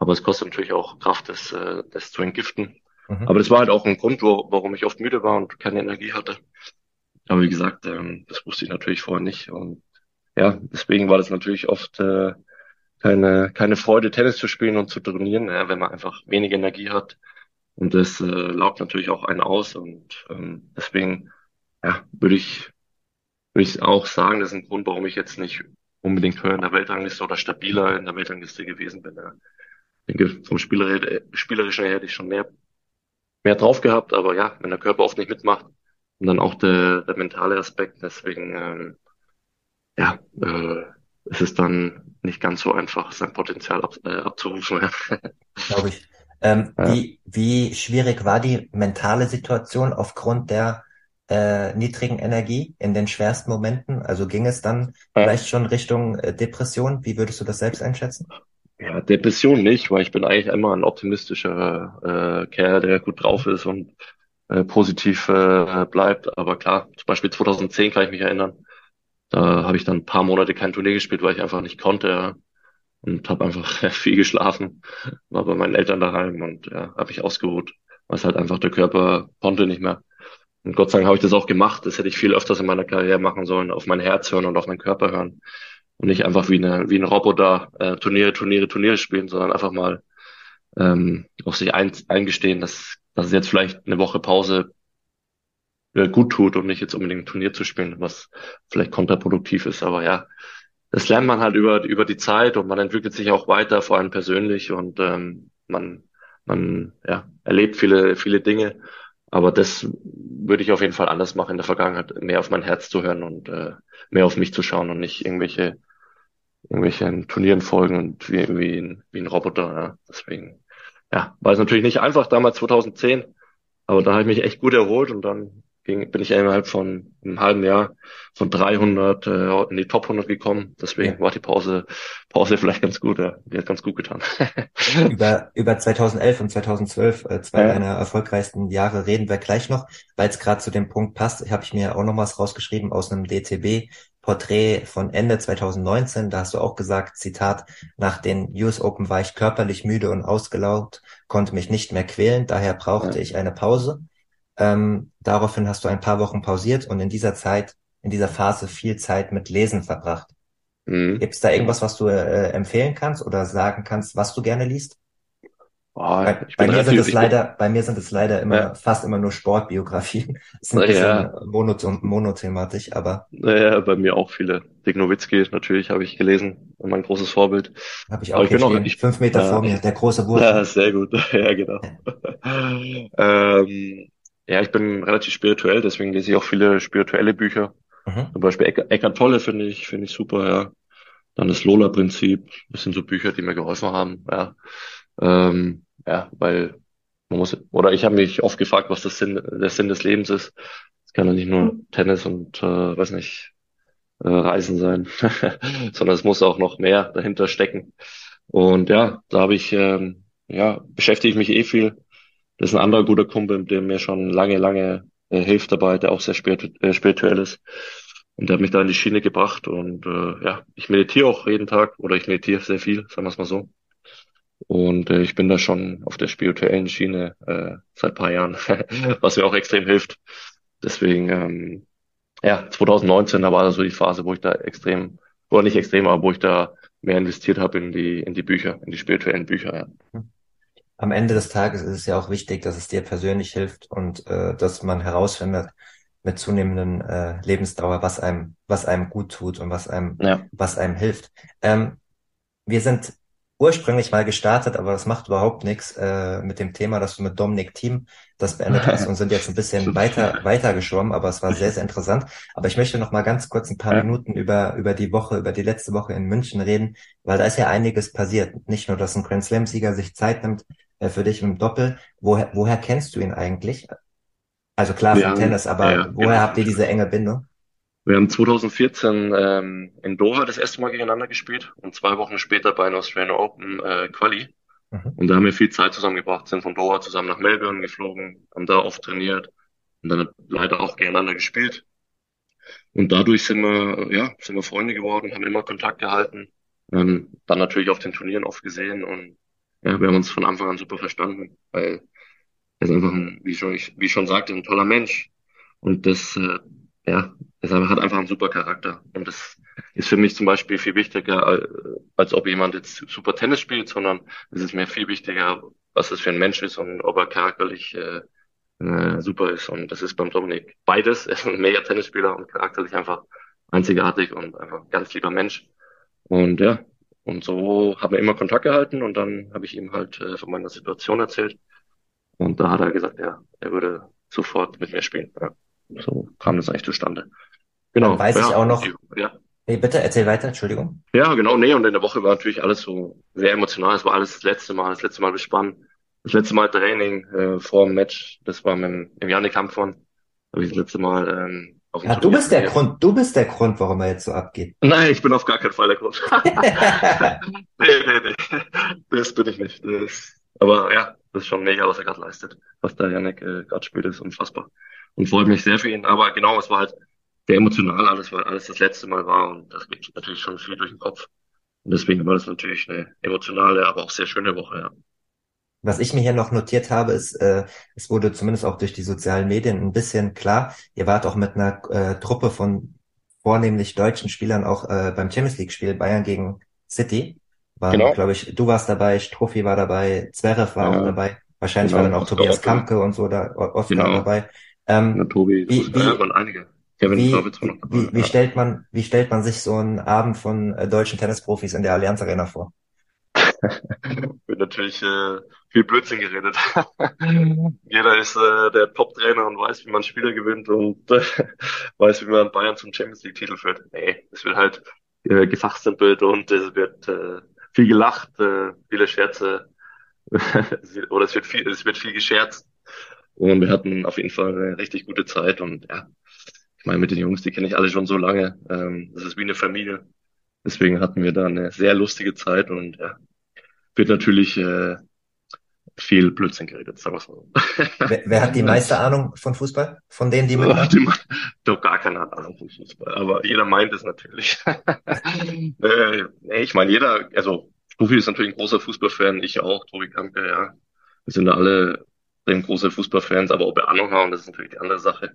Aber es kostet natürlich auch Kraft, das, äh, das zu entgiften. Mhm. Aber das war halt auch ein Grund, wo, warum ich oft müde war und keine Energie hatte. Aber wie gesagt, ähm, das wusste ich natürlich vorher nicht. Und ja, deswegen war das natürlich oft äh, keine, keine Freude, Tennis zu spielen und zu trainieren, ja, wenn man einfach wenig Energie hat und das äh, laugt natürlich auch einen aus und ähm, deswegen ja, würde ich, würde ich auch sagen, das ist ein Grund, warum ich jetzt nicht unbedingt höher in der Weltrangliste oder stabiler in der Weltrangliste gewesen bin. Ja. Ich denke, vom Spieler, Spielerischen her hätte ich schon mehr, mehr drauf gehabt, aber ja, wenn der Körper oft nicht mitmacht und dann auch der, der mentale Aspekt, deswegen ähm, ja, äh, es ist dann nicht ganz so einfach, sein Potenzial ab, äh, abzurufen. Glaube ich. Ähm, ja. wie, wie schwierig war die mentale Situation aufgrund der äh, niedrigen Energie in den schwersten Momenten? Also ging es dann ja. vielleicht schon Richtung äh, Depression? Wie würdest du das selbst einschätzen? Ja, Depression nicht, weil ich bin eigentlich immer ein optimistischer äh, Kerl, der gut drauf ist und äh, positiv äh, bleibt. Aber klar, zum Beispiel 2010 kann ich mich erinnern. Da habe ich dann ein paar Monate kein Turnier gespielt, weil ich einfach nicht konnte. Ja. Und habe einfach viel geschlafen, war bei meinen Eltern daheim und ja, habe mich ausgeruht, weil es halt einfach der Körper konnte nicht mehr. Und Gott sei Dank habe ich das auch gemacht. Das hätte ich viel öfters in meiner Karriere machen sollen, auf mein Herz hören und auf meinen Körper hören. Und nicht einfach wie, eine, wie ein Roboter äh, Turniere, Turniere, Turniere spielen, sondern einfach mal ähm, auf sich ein, eingestehen, dass, dass es jetzt vielleicht eine Woche Pause äh, gut tut und nicht jetzt unbedingt ein Turnier zu spielen, was vielleicht kontraproduktiv ist. Aber ja, das lernt man halt über, über die Zeit und man entwickelt sich auch weiter, vor allem persönlich und ähm, man, man ja, erlebt viele, viele Dinge. Aber das würde ich auf jeden Fall anders machen in der Vergangenheit, mehr auf mein Herz zu hören und äh, mehr auf mich zu schauen und nicht irgendwelche irgendwelchen Turnieren folgen und wie, wie, ein, wie ein Roboter. Ja. Deswegen, ja, war es natürlich nicht einfach damals 2010, aber da habe ich mich echt gut erholt und dann ging, bin ich innerhalb von einem halben Jahr von 300 äh, in die Top 100 gekommen. Deswegen ja. war die Pause Pause vielleicht ganz gut. Ja. Die hat ganz gut getan. über über 2011 und 2012 äh, zwei ja. deiner erfolgreichsten Jahre reden wir gleich noch, weil es gerade zu dem Punkt passt. Habe ich mir auch noch was rausgeschrieben aus einem DTB Porträt von Ende 2019, da hast du auch gesagt, Zitat, nach den US Open war ich körperlich müde und ausgelaugt, konnte mich nicht mehr quälen, daher brauchte ja. ich eine Pause. Ähm, daraufhin hast du ein paar Wochen pausiert und in dieser Zeit, in dieser Phase viel Zeit mit Lesen verbracht. Mhm. Gibt es da irgendwas, was du äh, empfehlen kannst oder sagen kannst, was du gerne liest? Oh, bei, bei mir sind es leider, bei mir sind es leider immer ja. fast immer nur Sportbiografien. Das ist ein bisschen ja. monothematisch, aber. Naja, bei mir auch viele. Dick Nowitzki natürlich habe ich gelesen, mein großes Vorbild. Habe ich auch. ich bin noch ich, fünf Meter ja, vor mir, der große Wurf. Ja, sehr gut. Ja, genau. ähm, ja, ich bin relativ spirituell, deswegen lese ich auch viele spirituelle Bücher. Mhm. Zum Beispiel Eck Eckart Tolle finde ich, finde ich super, ja. Dann das Lola-Prinzip, das sind so Bücher, die mir geholfen haben, ja. Ähm, ja, weil man muss, oder ich habe mich oft gefragt, was das Sinn, der Sinn des Lebens ist. Es kann ja nicht nur Tennis und, äh, weiß nicht, äh, Reisen sein, sondern es muss auch noch mehr dahinter stecken. Und ja, da habe ich, ähm, ja, beschäftige ich mich eh viel das ist ein anderer guter Kumpel, der mir schon lange, lange äh, hilft dabei, der auch sehr spiritu äh, spirituell ist. Und der hat mich da in die Schiene gebracht. Und äh, ja, ich meditiere auch jeden Tag oder ich meditiere sehr viel, sagen wir es mal so. Und äh, ich bin da schon auf der spirituellen Schiene äh, seit paar Jahren, was mir auch extrem hilft. Deswegen, ähm, ja, 2019, da war so die Phase, wo ich da extrem, oder nicht extrem, aber wo ich da mehr investiert habe in die, in die Bücher, in die spirituellen Bücher, ja. Am Ende des Tages ist es ja auch wichtig, dass es dir persönlich hilft und äh, dass man herausfindet mit zunehmenden äh, Lebensdauer, was einem, was einem gut tut und was einem, ja. was einem hilft. Ähm, wir sind ursprünglich mal gestartet, aber das macht überhaupt nichts äh, mit dem Thema, dass du mit Dominik Team das beendet hast und sind jetzt ein bisschen weiter weiter geschwommen, aber es war sehr sehr interessant. Aber ich möchte noch mal ganz kurz ein paar ja. Minuten über über die Woche, über die letzte Woche in München reden, weil da ist ja einiges passiert. Nicht nur, dass ein Grand Slam Sieger sich Zeit nimmt für dich im Doppel. Woher woher kennst du ihn eigentlich? Also klar vom Tennis, aber ja, woher genau. habt ihr diese enge Bindung? Wir haben 2014 ähm, in Doha das erste Mal gegeneinander gespielt und zwei Wochen später bei einer Australian Open äh, Quali. Mhm. Und da haben wir viel Zeit zusammengebracht, sind von Doha zusammen nach Melbourne geflogen, haben da oft trainiert und dann leider auch gegeneinander gespielt. Und dadurch sind wir, ja, sind wir Freunde geworden, haben immer Kontakt gehalten, ähm, dann natürlich auf den Turnieren oft gesehen und ja, wir haben uns von Anfang an super verstanden, weil er ist einfach ein, wie schon, wie schon sagte, ein toller Mensch. Und das, äh, ja, es hat einfach einen super Charakter. Und das ist für mich zum Beispiel viel wichtiger, als ob jemand jetzt super Tennis spielt, sondern es ist mir viel wichtiger, was es für ein Mensch ist und ob er charakterlich äh, äh, super ist. Und das ist beim Dominik beides. Er ist ein mega Tennisspieler und charakterlich einfach einzigartig und einfach ein ganz lieber Mensch. Und ja, und so haben wir immer Kontakt gehalten und dann habe ich ihm halt äh, von meiner Situation erzählt. Und da hat er gesagt, ja, er würde sofort mit mir spielen. Ja. So kam das eigentlich zustande. Genau. Dann weiß ja, ich auch noch. Ja. Nee, bitte erzähl weiter, Entschuldigung. Ja, genau, nee, und in der Woche war natürlich alles so sehr emotional. Es war alles das letzte Mal, das letzte Mal bespannt. Das letzte Mal Training äh, vor dem Match, das war mit dem, im Janik Kampfmann. Habe ich das letzte Mal ähm, Ja, du bist der Grund, du bist der Grund, warum er jetzt so abgeht. Nein, ich bin auf gar keinen Fall der Grund. nee, nee, nee. Das bin ich nicht. Das, aber ja, das ist schon mega, was er gerade leistet. Was der Janik äh, gerade spielt, ist unfassbar und freut mich sehr für ihn. Aber genau, es war halt sehr emotional alles, weil alles das letzte Mal war und das geht natürlich schon viel durch den Kopf. Und deswegen war das natürlich eine emotionale, aber auch sehr schöne Woche, ja. Was ich mir hier noch notiert habe, ist, äh, es wurde zumindest auch durch die sozialen Medien ein bisschen klar, ihr wart auch mit einer äh, Truppe von vornehmlich deutschen Spielern auch äh, beim Champions League-Spiel Bayern gegen City. War, genau. glaube ich, du warst dabei, Strophi war dabei, Zverev war ja. auch dabei. Wahrscheinlich genau. war dann auch Tobias Kampke und so da oft genau. dabei. Ähm, ja, Tobi, wie, wie, ja, einige. Kevin wie, wie, wie, stellt man, wie stellt man sich so einen Abend von äh, deutschen Tennisprofis in der Allianz Arena vor? wird natürlich äh, viel Blödsinn geredet. Jeder ist äh, der Top-Trainer und weiß, wie man Spieler gewinnt und äh, weiß, wie man Bayern zum Champions League-Titel führt. Nee, es wird halt äh, gefachsimpelt und es wird äh, viel gelacht, äh, viele Scherze oder es wird viel, es wird viel gescherzt. Und wir hatten auf jeden Fall eine richtig gute Zeit und ja, ich meine, mit den Jungs, die kenne ich alle schon so lange. Ähm, das ist wie eine Familie. Deswegen hatten wir da eine sehr lustige Zeit und ja, wird natürlich äh, viel Blödsinn geredet, sagen wir so. Wer, wer, hat die meiste Ahnung von Fußball? Von denen, die mitmachen? Doch gar keine Ahnung von Fußball, aber jeder meint es natürlich. äh, ich meine, jeder, also Stufi ist natürlich ein großer Fußballfan, ich auch, Tobi Kampke, ja. Wir sind alle große Fußballfans, aber ob wir Ahnung haben, das ist natürlich die andere Sache.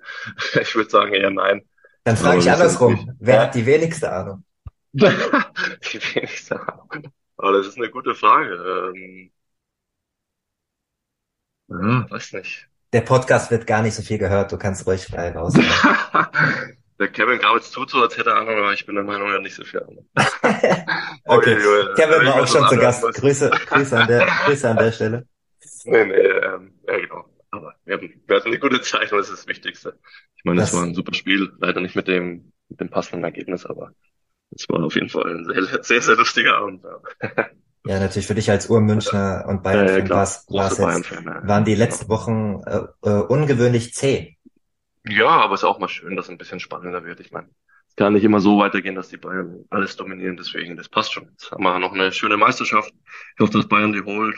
ich würde sagen eher nein. Dann frage ich andersrum. Wer hat die wenigste Ahnung? die wenigste Ahnung. Aber das ist eine gute Frage. Ähm, ja, weiß nicht. Der Podcast wird gar nicht so viel gehört, du kannst ruhig frei raus. der Kevin gab jetzt tut so, als hätte er Ahnung, aber ich bin der Meinung, er hat nicht so viel Ahnung. okay, Kevin war auch schon zu Gast. Grüße, Grüße, an der, Grüße an der Stelle. Nee, nee, ähm, ja genau. Aber wir hatten, wir hatten eine gute Zeit und das ist das Wichtigste. Ich meine, das, das war ein super Spiel, leider nicht mit dem, mit dem passenden Ergebnis, aber es war auf jeden Fall ein sehr, sehr, sehr lustiger Abend. Ja. Ja, natürlich für dich als Urmünchner und Bayern-Fan ja, Bayern ja. waren die letzten Wochen äh, äh, ungewöhnlich zäh. Ja, aber es ist auch mal schön, dass es ein bisschen spannender wird. Ich meine, es kann nicht immer so weitergehen, dass die Bayern alles dominieren, deswegen, das passt schon. Jetzt haben wir noch eine schöne Meisterschaft. Ich hoffe, dass Bayern die holt.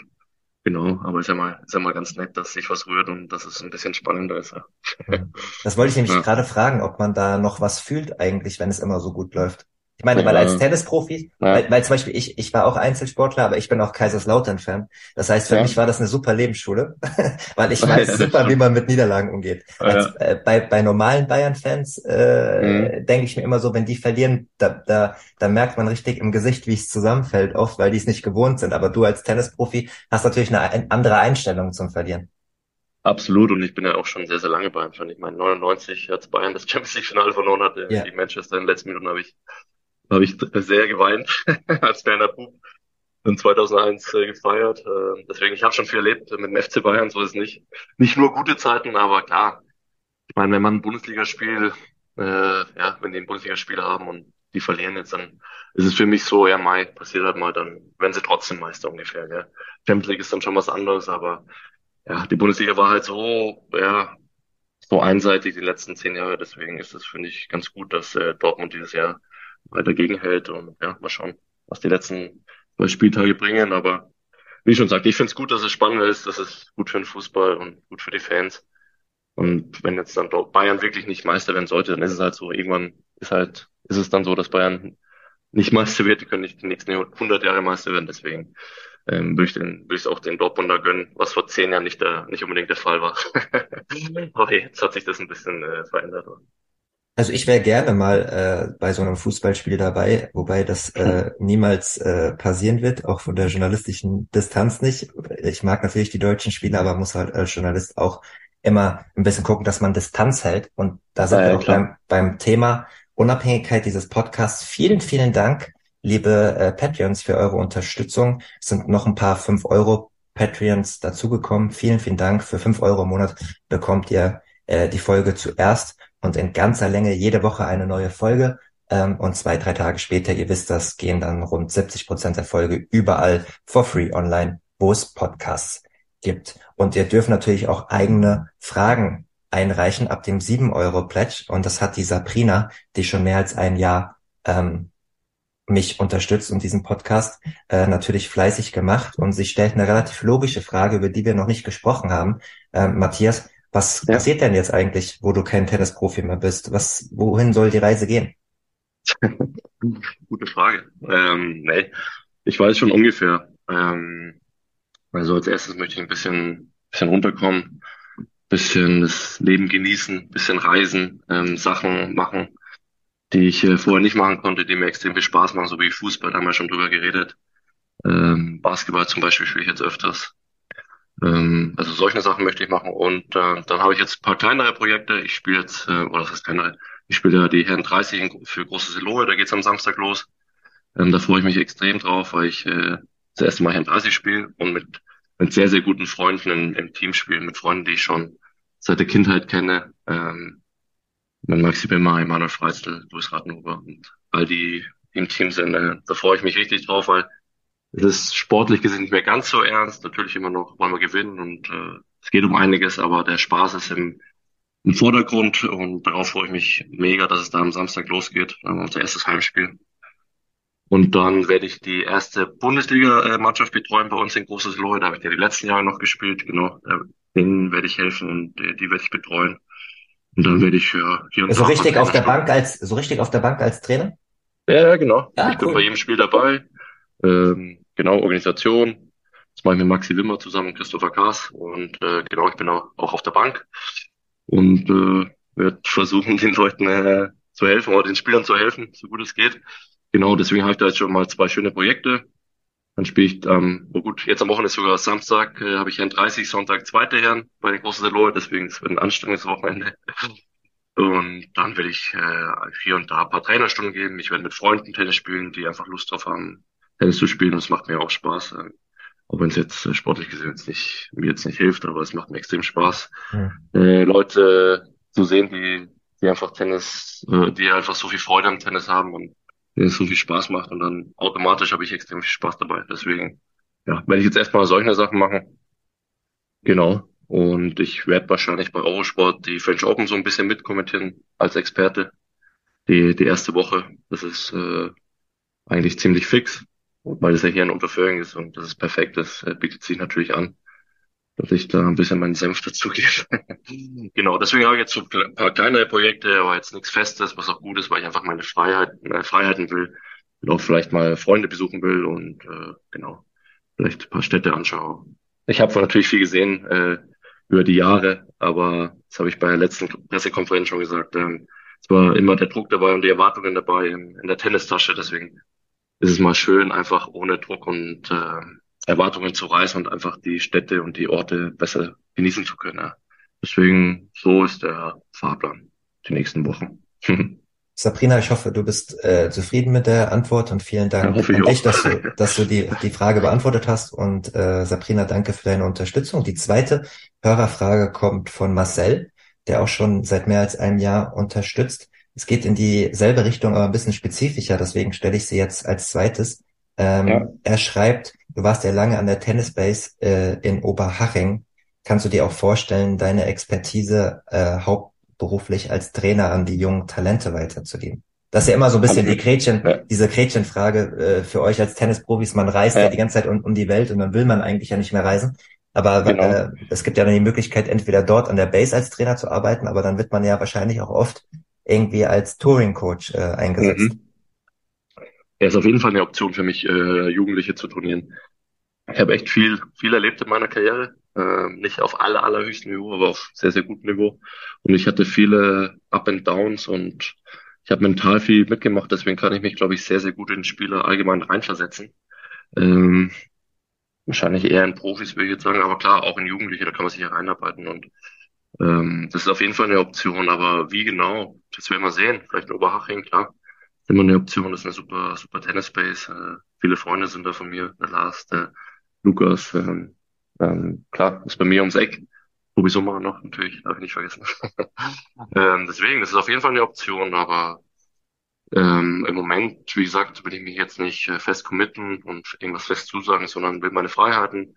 Genau, aber ist ja mal, ist ja mal ganz nett, dass sich was rührt und dass es ein bisschen spannender ist. Ja. Das wollte ich nämlich ja. gerade fragen, ob man da noch was fühlt eigentlich, wenn es immer so gut läuft. Ich meine, weil als Tennisprofi, ja. weil, weil zum Beispiel ich, ich war auch Einzelsportler, aber ich bin auch Kaiserslautern-Fan. Das heißt, für ja. mich war das eine super Lebensschule, weil ich weiß super, wie man mit Niederlagen umgeht. Als, äh, bei, bei normalen Bayern-Fans äh, mhm. denke ich mir immer so, wenn die verlieren, da, da, da merkt man richtig im Gesicht, wie es zusammenfällt, oft, weil die es nicht gewohnt sind. Aber du als Tennisprofi hast natürlich eine andere Einstellung zum Verlieren. Absolut, und ich bin ja auch schon sehr, sehr lange Bayern-Fan. Ich meine, 99, als Bayern das Champions League-Finale verloren hatte, ja. die Manchester in den letzten Minuten habe ich habe ich sehr geweint als kleiner Bub. In 2001 äh, gefeiert. Äh, deswegen, ich habe schon viel erlebt mit dem FC Bayern, so ist es nicht. Nicht nur gute Zeiten, aber klar. Ich meine, wenn man ein Bundesligaspiel, äh, ja, wenn die ein Bundesligaspiel haben und die verlieren jetzt, dann ist es für mich so, ja, Mai, passiert halt mal, dann werden sie trotzdem Meister ungefähr. Gell? Champions League ist dann schon was anderes, aber ja, die Bundesliga war halt so, ja, so einseitig die letzten zehn Jahre. Deswegen ist es, finde ich, ganz gut, dass äh, Dortmund dieses Jahr weiter gegenhält und ja, mal schauen, was die letzten zwei Spieltage bringen. Aber wie schon gesagt, ich finde es gut, dass es spannend ist, das ist gut für den Fußball und gut für die Fans. Und wenn jetzt dann Bayern wirklich nicht Meister werden sollte, dann ist es halt so, irgendwann ist halt, ist es dann so, dass Bayern nicht Meister wird, die können nicht die nächsten 100 Jahre Meister werden, deswegen ähm, würde ich den, würde ich auch den Dortmunder gönnen, was vor zehn Jahren nicht der, nicht unbedingt der Fall war. Aber jetzt hat sich das ein bisschen äh, verändert. Also ich wäre gerne mal äh, bei so einem Fußballspiel dabei, wobei das äh, niemals äh, passieren wird, auch von der journalistischen Distanz nicht. Ich mag natürlich die deutschen Spiele, aber muss halt als Journalist auch immer ein bisschen gucken, dass man Distanz hält. Und da sind ja, wir auch beim, beim Thema Unabhängigkeit dieses Podcasts. Vielen, vielen Dank, liebe äh, Patreons, für eure Unterstützung. Es sind noch ein paar 5 Euro Patreons dazugekommen. Vielen, vielen Dank. Für 5 Euro im Monat bekommt ihr äh, die Folge zuerst und in ganzer Länge jede Woche eine neue Folge. Ähm, und zwei, drei Tage später, ihr wisst das, gehen dann rund 70 Prozent der Folge überall for free online, wo es Podcasts gibt. Und ihr dürft natürlich auch eigene Fragen einreichen ab dem 7 Euro Pledge. Und das hat die Sabrina, die schon mehr als ein Jahr ähm, mich unterstützt und diesen Podcast äh, natürlich fleißig gemacht. Und sie stellt eine relativ logische Frage, über die wir noch nicht gesprochen haben. Ähm, Matthias, Was ja. passiert denn jetzt eigentlich, wo du kein Tennisprofi mehr bist? Was, wohin soll die Reise gehen? Gute Frage. Ähm, nee, ich weiß schon ungefähr. Ähm, also als erstes möchte ich ein bisschen, bisschen runterkommen, bisschen das Leben genießen, bisschen reisen, ähm, Sachen machen, die ich äh, vorher nicht machen konnte, die mir extrem viel Spaß machen, so wie Fußball, da haben wir schon drüber geredet. Ähm, Basketball zum Beispiel spiele ich jetzt öfters. Ähm, also solche Sachen möchte ich machen. Und äh, dann habe ich jetzt ein paar kleinere Projekte. Ich spiele jetzt, äh, oder was heißt kleinere? Ich spiele ja die Herren 30 für große Siloe, da geht's am Samstag los. Ähm, da freue ich mich extrem drauf, weil ich äh, das erste Mal Herren 30 spiele und mit, mit sehr, sehr guten Freunden im, im Team spiele, mit Freunden, die ich schon seit der Kindheit kenne. Ähm, mit Maxi Bimmer, Emanuel Freizl, Luis Rattenhuber und all die, die im Team sind. Äh, da freue ich mich richtig drauf, weil es ist sportlich gesehen nicht mehr ganz so ernst. Natürlich immer noch wollen wir gewinnen und äh, es geht um einiges, aber der Spaß ist im, im Vordergrund und darauf freue ich mich mega, dass es da am Samstag losgeht. Dann unser erstes Heimspiel. Und dann werde ich die erste Bundesliga-Mannschaft betreuen bei uns in Großes Lohe. Da habe ich ja die letzten Jahre noch gespielt. Genau, denen werde ich helfen und die, werde ich betreuen. Und dann werde ich ja hier und So richtig auf der Bank als so richtig auf der Bank als Trainer? Ja, genau. Ja, ich cool. bin bei jedem Spiel dabei. Ähm, genau, Organisation. Das mache ich mit Maxi Wimmer zusammen und Christopher Kaas. Und äh, genau, ich bin auch, auch auf der Bank und äh, werde versuchen, den Leuten äh, zu helfen oder den Spielern zu helfen, so gut es geht. Genau, deswegen habe ich da jetzt schon mal zwei schöne Projekte. Dann spiele ich, ähm, oh gut, jetzt am Wochenende ist sogar Samstag, äh, habe ich Herrn 30, Sonntag zweite Herren bei den großen Salon, deswegen es wird ein anstrengendes Wochenende. Und dann werde ich äh, hier und da ein paar Trainerstunden geben. Ich werde mit Freunden Tennis spielen, die einfach Lust drauf haben, Tennis zu spielen. Und es macht mir auch Spaß. Äh, auch wenn es jetzt äh, sportlich gesehen jetzt nicht, mir jetzt nicht hilft, aber es macht mir extrem Spaß, ja. äh, Leute zu sehen, die, die einfach Tennis, äh, die einfach so viel Freude am Tennis haben und denen es so viel Spaß macht. Und dann automatisch habe ich extrem viel Spaß dabei. Deswegen, ja, werde ich jetzt erstmal solche Sachen machen. Genau. Und ich werde wahrscheinlich bei Eurosport die French Open so ein bisschen mitkommentieren als Experte. Die, die erste Woche. Das ist äh, eigentlich ziemlich fix weil es ja hier ein Unterföhring ist und das ist perfekt, das äh, bietet sich natürlich an, dass ich da ein bisschen meinen Senf dazugebe. genau, deswegen habe ich jetzt so ein paar kleinere Projekte, aber jetzt nichts Festes, was auch gut ist, weil ich einfach meine Freiheit, meine Freiheiten will und auch vielleicht mal Freunde besuchen will und äh, genau, vielleicht ein paar Städte anschauen. Ich habe natürlich viel gesehen äh, über die Jahre, aber das habe ich bei der letzten Pressekonferenz schon gesagt. Ähm, es war immer der Druck dabei und die Erwartungen dabei in, in der Tennistasche, deswegen ist es mal schön, einfach ohne Druck und äh, Erwartungen zu reisen und einfach die Städte und die Orte besser genießen zu können. Ja. Deswegen, so ist der Fahrplan die nächsten Wochen. Sabrina, ich hoffe, du bist äh, zufrieden mit der Antwort und vielen Dank ja, an dich, dass du, dass du die, die Frage beantwortet hast. Und äh, Sabrina, danke für deine Unterstützung. Die zweite Hörerfrage kommt von Marcel, der auch schon seit mehr als einem Jahr unterstützt. Es geht in dieselbe Richtung, aber ein bisschen spezifischer, deswegen stelle ich sie jetzt als zweites. Ähm, ja. Er schreibt, du warst ja lange an der Tennisbase äh, in Oberhaching. Kannst du dir auch vorstellen, deine Expertise äh, hauptberuflich als Trainer an die jungen Talente weiterzugeben? Das ist ja immer so ein bisschen die Gretchen, ja. diese Gretchenfrage äh, für euch als Tennisprofis. Man reist ja. ja, die ganze Zeit um, um die Welt und dann will man eigentlich ja nicht mehr reisen. Aber genau. äh, es gibt ja dann die Möglichkeit, entweder dort an der Base als Trainer zu arbeiten, aber dann wird man ja wahrscheinlich auch oft irgendwie als Touring-Coach äh, eingesetzt. Mhm. Er ist auf jeden Fall eine Option für mich, äh, Jugendliche zu trainieren. Ich habe echt viel, viel erlebt in meiner Karriere. Äh, nicht auf aller, allerhöchstem Niveau, aber auf sehr, sehr gutem Niveau. Und ich hatte viele Up and Downs und ich habe mental viel mitgemacht, deswegen kann ich mich, glaube ich, sehr, sehr gut in Spieler allgemein reinversetzen. Ähm, wahrscheinlich eher in Profis, würde ich jetzt sagen, aber klar, auch in Jugendliche, da kann man sich ja reinarbeiten und ähm, das ist auf jeden Fall eine Option, aber wie genau, das werden wir sehen. Vielleicht in Oberhaching, klar. ist immer eine Option, das ist eine super, super Tennis-Base. Äh, viele Freunde sind da von mir, der Lars, der Lukas, ähm, ähm, klar, ist bei mir ums Eck. Tobi Sommer noch, natürlich, darf ich nicht vergessen. ähm, deswegen, das ist auf jeden Fall eine Option, aber ähm, im Moment, wie gesagt, will ich mich jetzt nicht äh, fest committen und irgendwas fest zusagen, sondern will meine Freiheiten.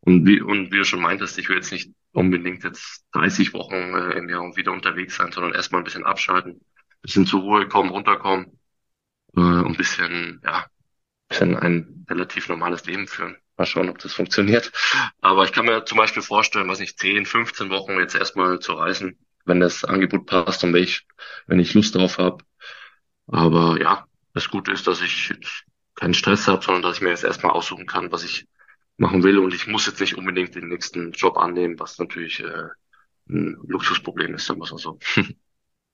Und wie, und wie du schon meintest, ich will jetzt nicht unbedingt jetzt 30 Wochen äh, im Jahr wieder unterwegs sein, sondern erstmal ein bisschen abschalten, ein bisschen zur Ruhe kommen, runterkommen äh, und ein bisschen, ja, ein bisschen ein relativ normales Leben führen. Mal schauen, ob das funktioniert. Aber ich kann mir zum Beispiel vorstellen, was nicht 10, 15 Wochen jetzt erstmal zu reisen, wenn das Angebot passt und wenn ich, wenn ich Lust drauf habe. Aber ja, das Gute ist, dass ich keinen Stress habe, sondern dass ich mir jetzt erstmal aussuchen kann, was ich machen will. Und ich muss jetzt nicht unbedingt den nächsten Job annehmen, was natürlich äh, ein Luxusproblem ist, sagen wir so.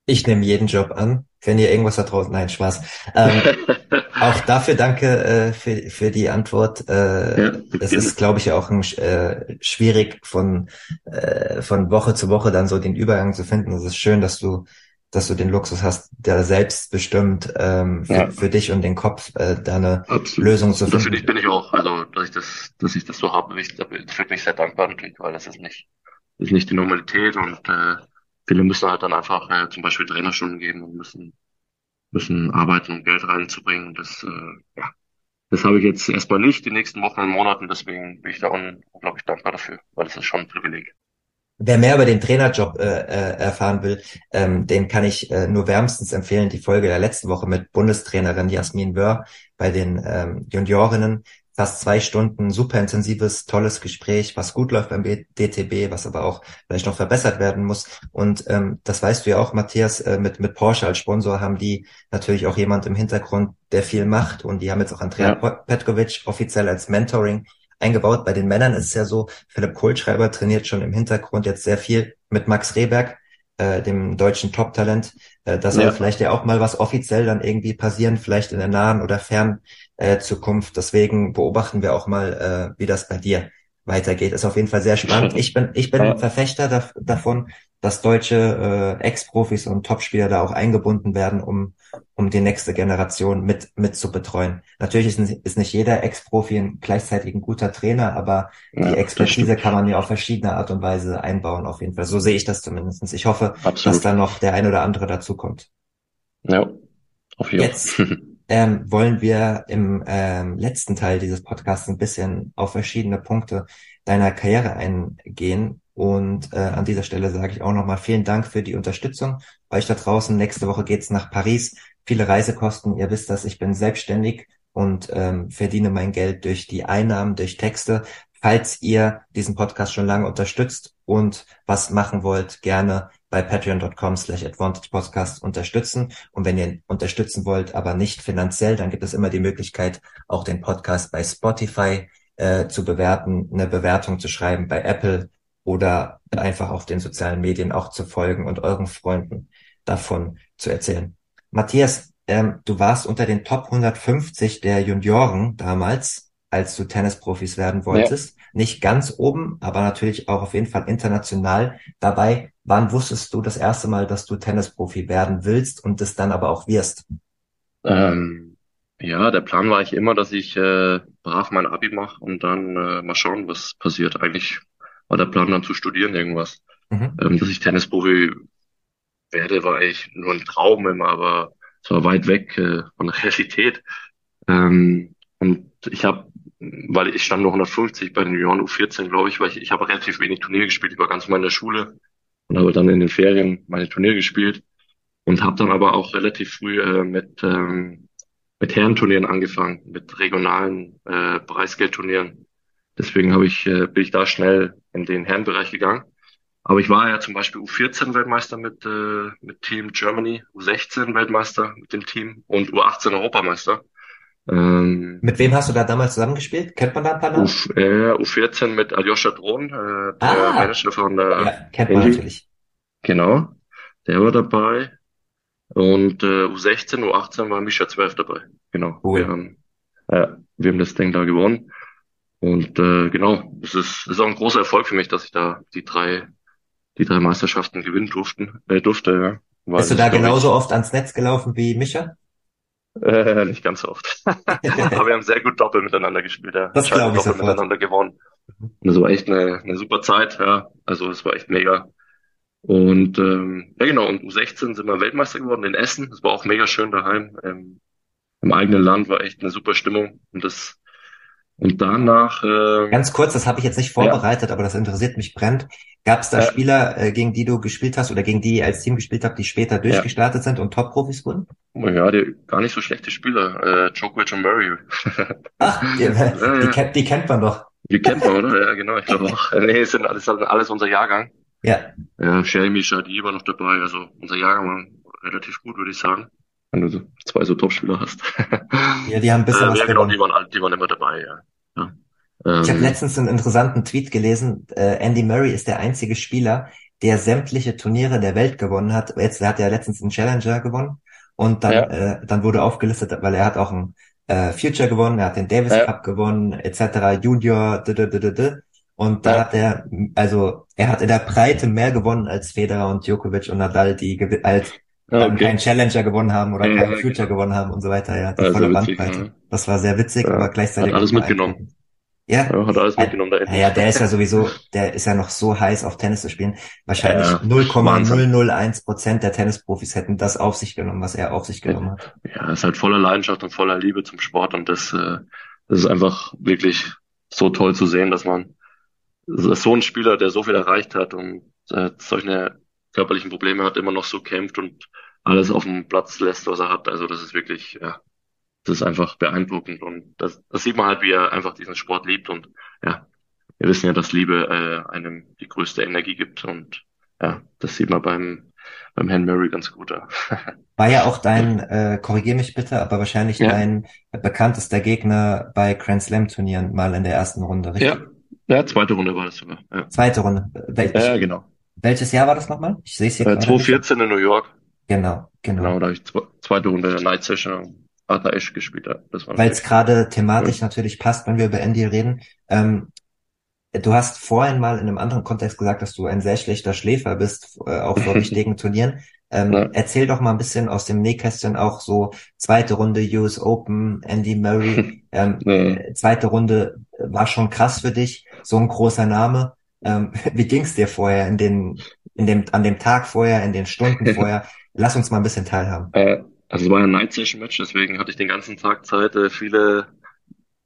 Ich nehme jeden Job an. Wenn ihr irgendwas da draußen, nein, Spaß. Ähm, auch dafür danke äh, für, für die Antwort. Äh, ja, es ist, glaube ich, auch ein, äh, schwierig von, äh, von Woche zu Woche dann so den Übergang zu finden. Es ist schön, dass du, dass du den Luxus hast, der selbstbestimmt ähm, für, ja. für dich und den Kopf äh, da eine Absolut. Lösung zu finden. Dafür bin ich auch, also dass ich das, dass ich das so habe, ich, da bin ich wirklich sehr dankbar natürlich, weil das ist nicht, ist nicht die Normalität und äh, viele müssen halt dann einfach äh, zum Beispiel Trainerstunden geben und müssen, müssen arbeiten, um Geld reinzubringen. Das, äh, ja, das habe ich jetzt erstmal nicht die nächsten Wochen und Monaten, deswegen bin ich da unglaublich dankbar dafür, weil das ist schon ein Privileg. Wer mehr über den Trainerjob äh, äh, erfahren will, ähm, den kann ich äh, nur wärmstens empfehlen. Die Folge der letzten Woche mit Bundestrainerin Jasmin Wörr bei den ähm, Juniorinnen fast zwei Stunden super intensives, tolles Gespräch, was gut läuft beim DTB, was aber auch vielleicht noch verbessert werden muss. Und ähm, das weißt du ja auch, Matthias, äh, mit, mit Porsche als Sponsor haben die natürlich auch jemand im Hintergrund, der viel macht. Und die haben jetzt auch Andrea ja. Petkovic offiziell als Mentoring eingebaut. Bei den Männern ist es ja so, Philipp Kohlschreiber trainiert schon im Hintergrund jetzt sehr viel mit Max Rehberg, äh, dem deutschen Top-Talent. Äh, da soll ja. vielleicht ja auch mal was offiziell dann irgendwie passieren, vielleicht in der nahen oder fernen äh, Zukunft. Deswegen beobachten wir auch mal, äh, wie das bei dir weitergeht. Ist auf jeden Fall sehr spannend. Ich bin, ich bin ja. Verfechter da, davon, dass deutsche äh, Ex-Profis und Topspieler da auch eingebunden werden, um, um die nächste Generation mit, mit zu betreuen. Natürlich ist, ist nicht jeder Ex-Profi gleichzeitig ein guter Trainer, aber ja, die Expertise kann man ja auf verschiedene Art und Weise einbauen, auf jeden Fall. So sehe ich das zumindest. Ich hoffe, Absolut. dass da noch der ein oder andere dazukommt. Ja, auf jeden Fall. Ähm, wollen wir im ähm, letzten Teil dieses Podcasts ein bisschen auf verschiedene Punkte deiner Karriere eingehen. Und äh, an dieser Stelle sage ich auch nochmal vielen Dank für die Unterstützung. Euch da draußen, nächste Woche geht's nach Paris. Viele Reisekosten, ihr wisst das, ich bin selbstständig und ähm, verdiene mein Geld durch die Einnahmen, durch Texte. Falls ihr diesen Podcast schon lange unterstützt und was machen wollt, gerne bei patreon.com slash advantagepodcast unterstützen. Und wenn ihr unterstützen wollt, aber nicht finanziell, dann gibt es immer die Möglichkeit, auch den Podcast bei Spotify äh, zu bewerten, eine Bewertung zu schreiben bei Apple oder einfach auf den sozialen Medien auch zu folgen und euren Freunden davon zu erzählen. Matthias, ähm, du warst unter den Top 150 der Junioren damals, als du Tennisprofis werden wolltest. Ja. Nicht ganz oben, aber natürlich auch auf jeden Fall international dabei. Wann wusstest du das erste Mal, dass du Tennisprofi werden willst und das dann aber auch wirst? Ähm, ja, der Plan war ich immer, dass ich äh, brav mein Abi mache und dann äh, mal schauen, was passiert. Eigentlich war der Plan dann zu studieren irgendwas. Mhm. Ähm, dass ich Tennisprofi werde, war eigentlich nur ein Traum immer, aber es war weit weg äh, von der Realität. Ähm, und ich habe, weil ich stand nur 150 bei den Junioren U14, glaube ich, weil ich, ich habe relativ wenig Turniere gespielt, ich war ganz normal in der Schule und habe dann in den Ferien meine Turniere gespielt und habe dann aber auch relativ früh äh, mit ähm, mit Herrenturnieren angefangen, mit regionalen äh, Preisgeldturnieren. Deswegen habe ich äh, bin ich da schnell in den Herrenbereich gegangen. Aber ich war ja zum Beispiel U14 Weltmeister mit äh, mit Team Germany, U16 Weltmeister mit dem Team und U18 Europameister. Ähm, mit wem hast du da damals zusammengespielt? Kennt man da ein paar Namen? U, äh, U14 mit Aljoscha Drohn, äh, der ah, Manager von der ja, kennt man natürlich. Genau, der war dabei. Und äh, U16, U18 war Mischa 12 dabei. Genau. Cool. Wir haben, äh, wir haben das Ding da gewonnen. Und äh, genau, es ist, es ist auch ein großer Erfolg für mich, dass ich da die drei, die drei Meisterschaften gewinnen durften, äh, durfte. Ja. Bist du da genauso oft ans Netz gelaufen wie Micha? Äh, nicht ganz so oft. Aber wir haben sehr gut Doppel miteinander gespielt. Ja. Das glaube ich Doppel sofort. miteinander gewonnen. Und das war echt eine, eine super Zeit. Ja. Also es war echt mega. Und ähm, ja genau, und U16 sind wir Weltmeister geworden in Essen. Das war auch mega schön daheim. Ähm, Im eigenen Land war echt eine super Stimmung. Und das Und danach. Äh, Ganz kurz, das habe ich jetzt nicht vorbereitet, ja. aber das interessiert mich brennt. Gab es da ja. Spieler, äh, gegen die du gespielt hast oder gegen die ihr als Team gespielt habt, die später durchgestartet ja. sind und Top-Profis wurden? Oh ja, die, gar nicht so schlechte Spieler. Äh, Djokovic und Murray. Ach, die, die, kennt, die kennt man doch. Die kennt man, oder? Ja, genau, ich glaube auch. Nee, sind alles, alles unser Jahrgang. Ja. Ja, Shelmy Shadi war noch dabei, also unser Jahrgang war relativ gut, würde ich sagen wenn du so zwei so Topspieler hast. Ja, die haben ein bisschen äh, was ja, genau, die waren, die waren immer dabei, ja. ja. Ähm, ich habe letztens einen interessanten Tweet gelesen. Äh, Andy Murray ist der einzige Spieler, der sämtliche Turniere der Welt gewonnen hat. Jetzt, er hat ja letztens einen Challenger gewonnen und dann, ja. äh, dann wurde aufgelistet, weil er hat auch einen äh, Future gewonnen, er hat den Davis ja. Cup gewonnen, etc. Junior, d -d -d -d -d. und da ja. hat er, also er hat in der Breite mehr gewonnen als Federer und Djokovic und Nadal, die als okay. keinen Challenger gewonnen haben oder keinen Future genau. gewonnen haben und so weiter. Ja, die volle Bandbreite. Das war sehr witzig, aber gleichzeitig hat alles mitgenommen. Ja, ja, hat alles mitgenommen da hinten. Ja, der ist ja sowieso, der ist ja noch so heiß auf Tennis zu spielen. Wahrscheinlich ja, 0,001 Prozent der Tennisprofis hätten das auf sich genommen, was er auf sich genommen hat. Ja, ist halt voller Leidenschaft und voller Liebe zum Sport und das, äh, das ist einfach wirklich so toll zu sehen, dass man dass so ein Spieler, der so viel erreicht hat und äh, solche körperlichen Probleme hat, immer noch so kämpft und alles auf dem Platz lässt, was er hat. Also das ist wirklich, ja, das ist einfach beeindruckend und das, das sieht man halt, wie er einfach diesen Sport liebt und ja, wir wissen ja, dass Liebe äh, einem die größte Energie gibt und ja, das sieht man beim beim Herrn Murray ganz gut. Ja. War ja auch dein, äh, korrigier mich bitte, aber wahrscheinlich ja. dein bekanntester Gegner bei Grand Slam Turnieren mal in der ersten Runde, richtig? Ja, ja zweite Runde war das sogar. Ja. Zweite Runde. Ja, genau. Welches Jahr war das nochmal? Ich sehe es hier äh, 2014 in New York. Genau, genau. Genau, da habe ich zweite Runde der Night Session Arthur Ashe gespielt hat. Weil es gerade thematisch ja. natürlich passt, wenn wir über Andy reden. Ähm, du hast vorhin mal in einem anderen Kontext gesagt, dass du ein sehr schlechter Schläfer bist, äh, auch vor wichtigen Turnieren. Ähm, ja. Erzähl doch mal ein bisschen aus dem Nähkästchen auch so zweite Runde US Open, Andy Murray. Ähm, ja. Zweite Runde war schon krass für dich, so ein großer Name. Ähm, wie ging's dir vorher in den, in dem, an dem Tag vorher, in den Stunden vorher? Lass uns mal ein bisschen teilhaben. Äh, also es war ein Night Session Match, deswegen hatte ich den ganzen Tag Zeit, äh, viele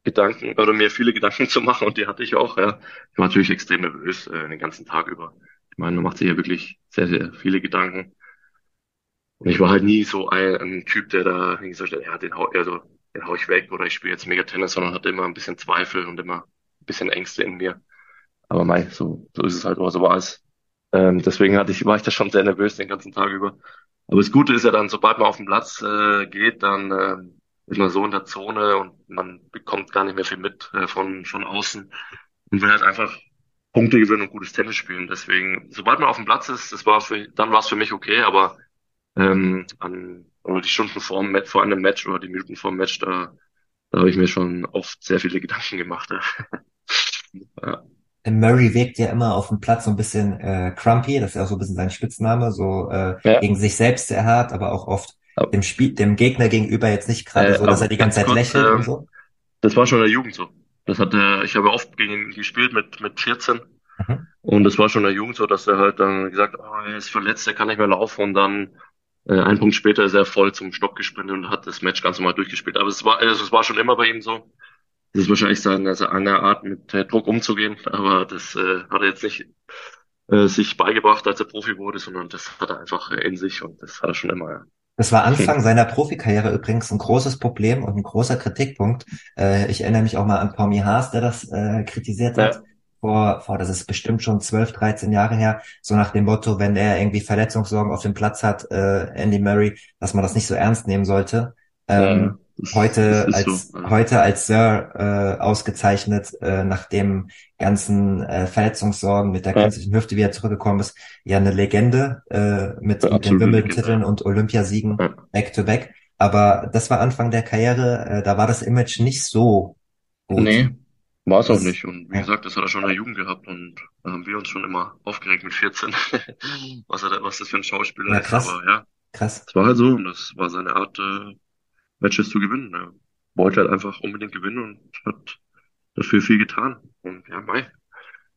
Gedanken oder mir viele Gedanken zu machen und die hatte ich auch. Ja. Ich war natürlich extrem nervös äh, den ganzen Tag über. Ich meine, man macht sich ja wirklich sehr, sehr viele Gedanken. Und ich war halt nie so ein, ein Typ, der da gesagt hat, ja, den hau, also, den hau ich weg oder ich spiele jetzt mega Tennis, sondern hatte immer ein bisschen Zweifel und immer ein bisschen Ängste in mir. Aber mei, so, so ist es halt, oder so war es. Ähm, deswegen hatte ich, war ich da schon sehr nervös den ganzen Tag über. Aber das Gute ist ja dann, sobald man auf den Platz äh, geht, dann äh, ist man so in der Zone und man bekommt gar nicht mehr viel mit äh, von, von außen und will halt einfach Punkte gewinnen und gutes Tennis spielen. Deswegen, sobald man auf dem Platz ist, das war für, dann war es für mich okay, aber ähm, an oder die Stunden vor, vor einem Match oder die Minuten vor dem Match, da, da habe ich mir schon oft sehr viele Gedanken gemacht. ja. Murray wirkt ja immer auf dem Platz so ein bisschen äh, crumpy, das ist ja auch so ein bisschen sein Spitzname, so äh, ja. gegen sich selbst sehr hart, aber auch oft dem Spiel, dem Gegner gegenüber jetzt nicht gerade äh, so, dass er die ganze Zeit lächelt äh, und so. Das war schon in der Jugend so. Das hat er, ich habe oft gegen ihn gespielt mit mit 14 mhm. und das war schon in der Jugend so, dass er halt dann gesagt, oh, er ist verletzt, er kann nicht mehr laufen und dann äh, ein Punkt später ist er voll zum Stopp gesprintet und hat das Match ganz normal durchgespielt. Aber es war, also es war schon immer bei ihm so. Das ist wahrscheinlich seine, also eine Art, mit äh, Druck umzugehen, aber das äh, hat er jetzt nicht äh, sich beigebracht, als er Profi wurde, sondern das hat er einfach äh, in sich und das hat er schon immer. Ja. Das war Anfang seiner Profikarriere übrigens ein großes Problem und ein großer Kritikpunkt. Äh, ich erinnere mich auch mal an Tommy Haas, der das äh, kritisiert hat. Ja. Vor, vor, das ist bestimmt schon 12, 13 Jahre her, so nach dem Motto, wenn er irgendwie Verletzungssorgen auf dem Platz hat, äh, Andy Murray, dass man das nicht so ernst nehmen sollte. Ähm, ja heute als so, ja. heute als Sir äh, ausgezeichnet, äh, nach dem ganzen äh, Verletzungssorgen mit der ja. künstlichen Hüfte wieder zurückgekommen ist. Ja, eine Legende äh, mit, ja, mit den Wimbledon-Titeln und Olympiasiegen back to back. Aber das war Anfang der Karriere, äh, da war das Image nicht so gut. Nee, war es auch nicht. Und wie gesagt, das hat er schon in der Jugend gehabt und da haben wir uns schon immer aufgeregt mit 14, was, er, was das für ein Schauspieler ja, krass. ist. Aber ja, krass. Es war halt so und das war seine Art, äh, Matches zu gewinnen. Er wollte halt einfach unbedingt gewinnen und hat dafür viel getan. Und ja, mei.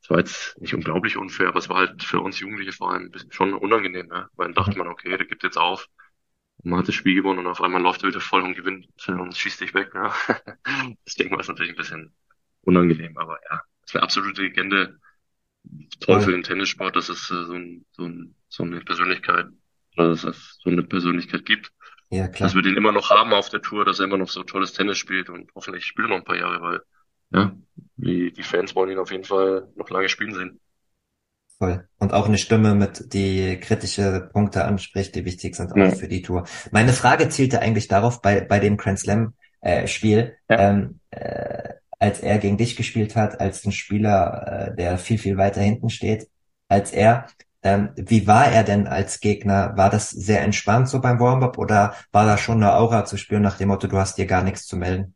Es war jetzt nicht unglaublich unfair, aber es war halt für uns Jugendliche vor allem schon unangenehm, ne? weil dann dachte man, okay, der gibt jetzt auf. Man hat das Spiel gewonnen und auf einmal läuft er wieder voll und gewinnt und schießt dich weg. Ne? Das Ding war es natürlich ein bisschen unangenehm. Aber ja, ist eine absolute Legende. Toll für den Tennissport, dass es äh, so, ein, so, ein, so eine Persönlichkeit, dass es so eine Persönlichkeit gibt. Ja, klar. Dass wir den immer noch haben auf der Tour, dass er immer noch so tolles Tennis spielt und hoffentlich spielt er noch ein paar Jahre, weil ja, die, die Fans wollen ihn auf jeden Fall noch lange spielen sehen. Voll. Und auch eine Stimme mit, die kritische Punkte anspricht, die wichtig sind auch ja. für die Tour. Meine Frage zielte eigentlich darauf, bei, bei dem Grand Slam äh, Spiel, ja. ähm, äh, als er gegen dich gespielt hat, als ein Spieler, äh, der viel, viel weiter hinten steht, als er, ähm, wie war er denn als Gegner? War das sehr entspannt so beim Warm-up oder war da schon eine Aura zu spüren nach dem Motto, du hast dir gar nichts zu melden?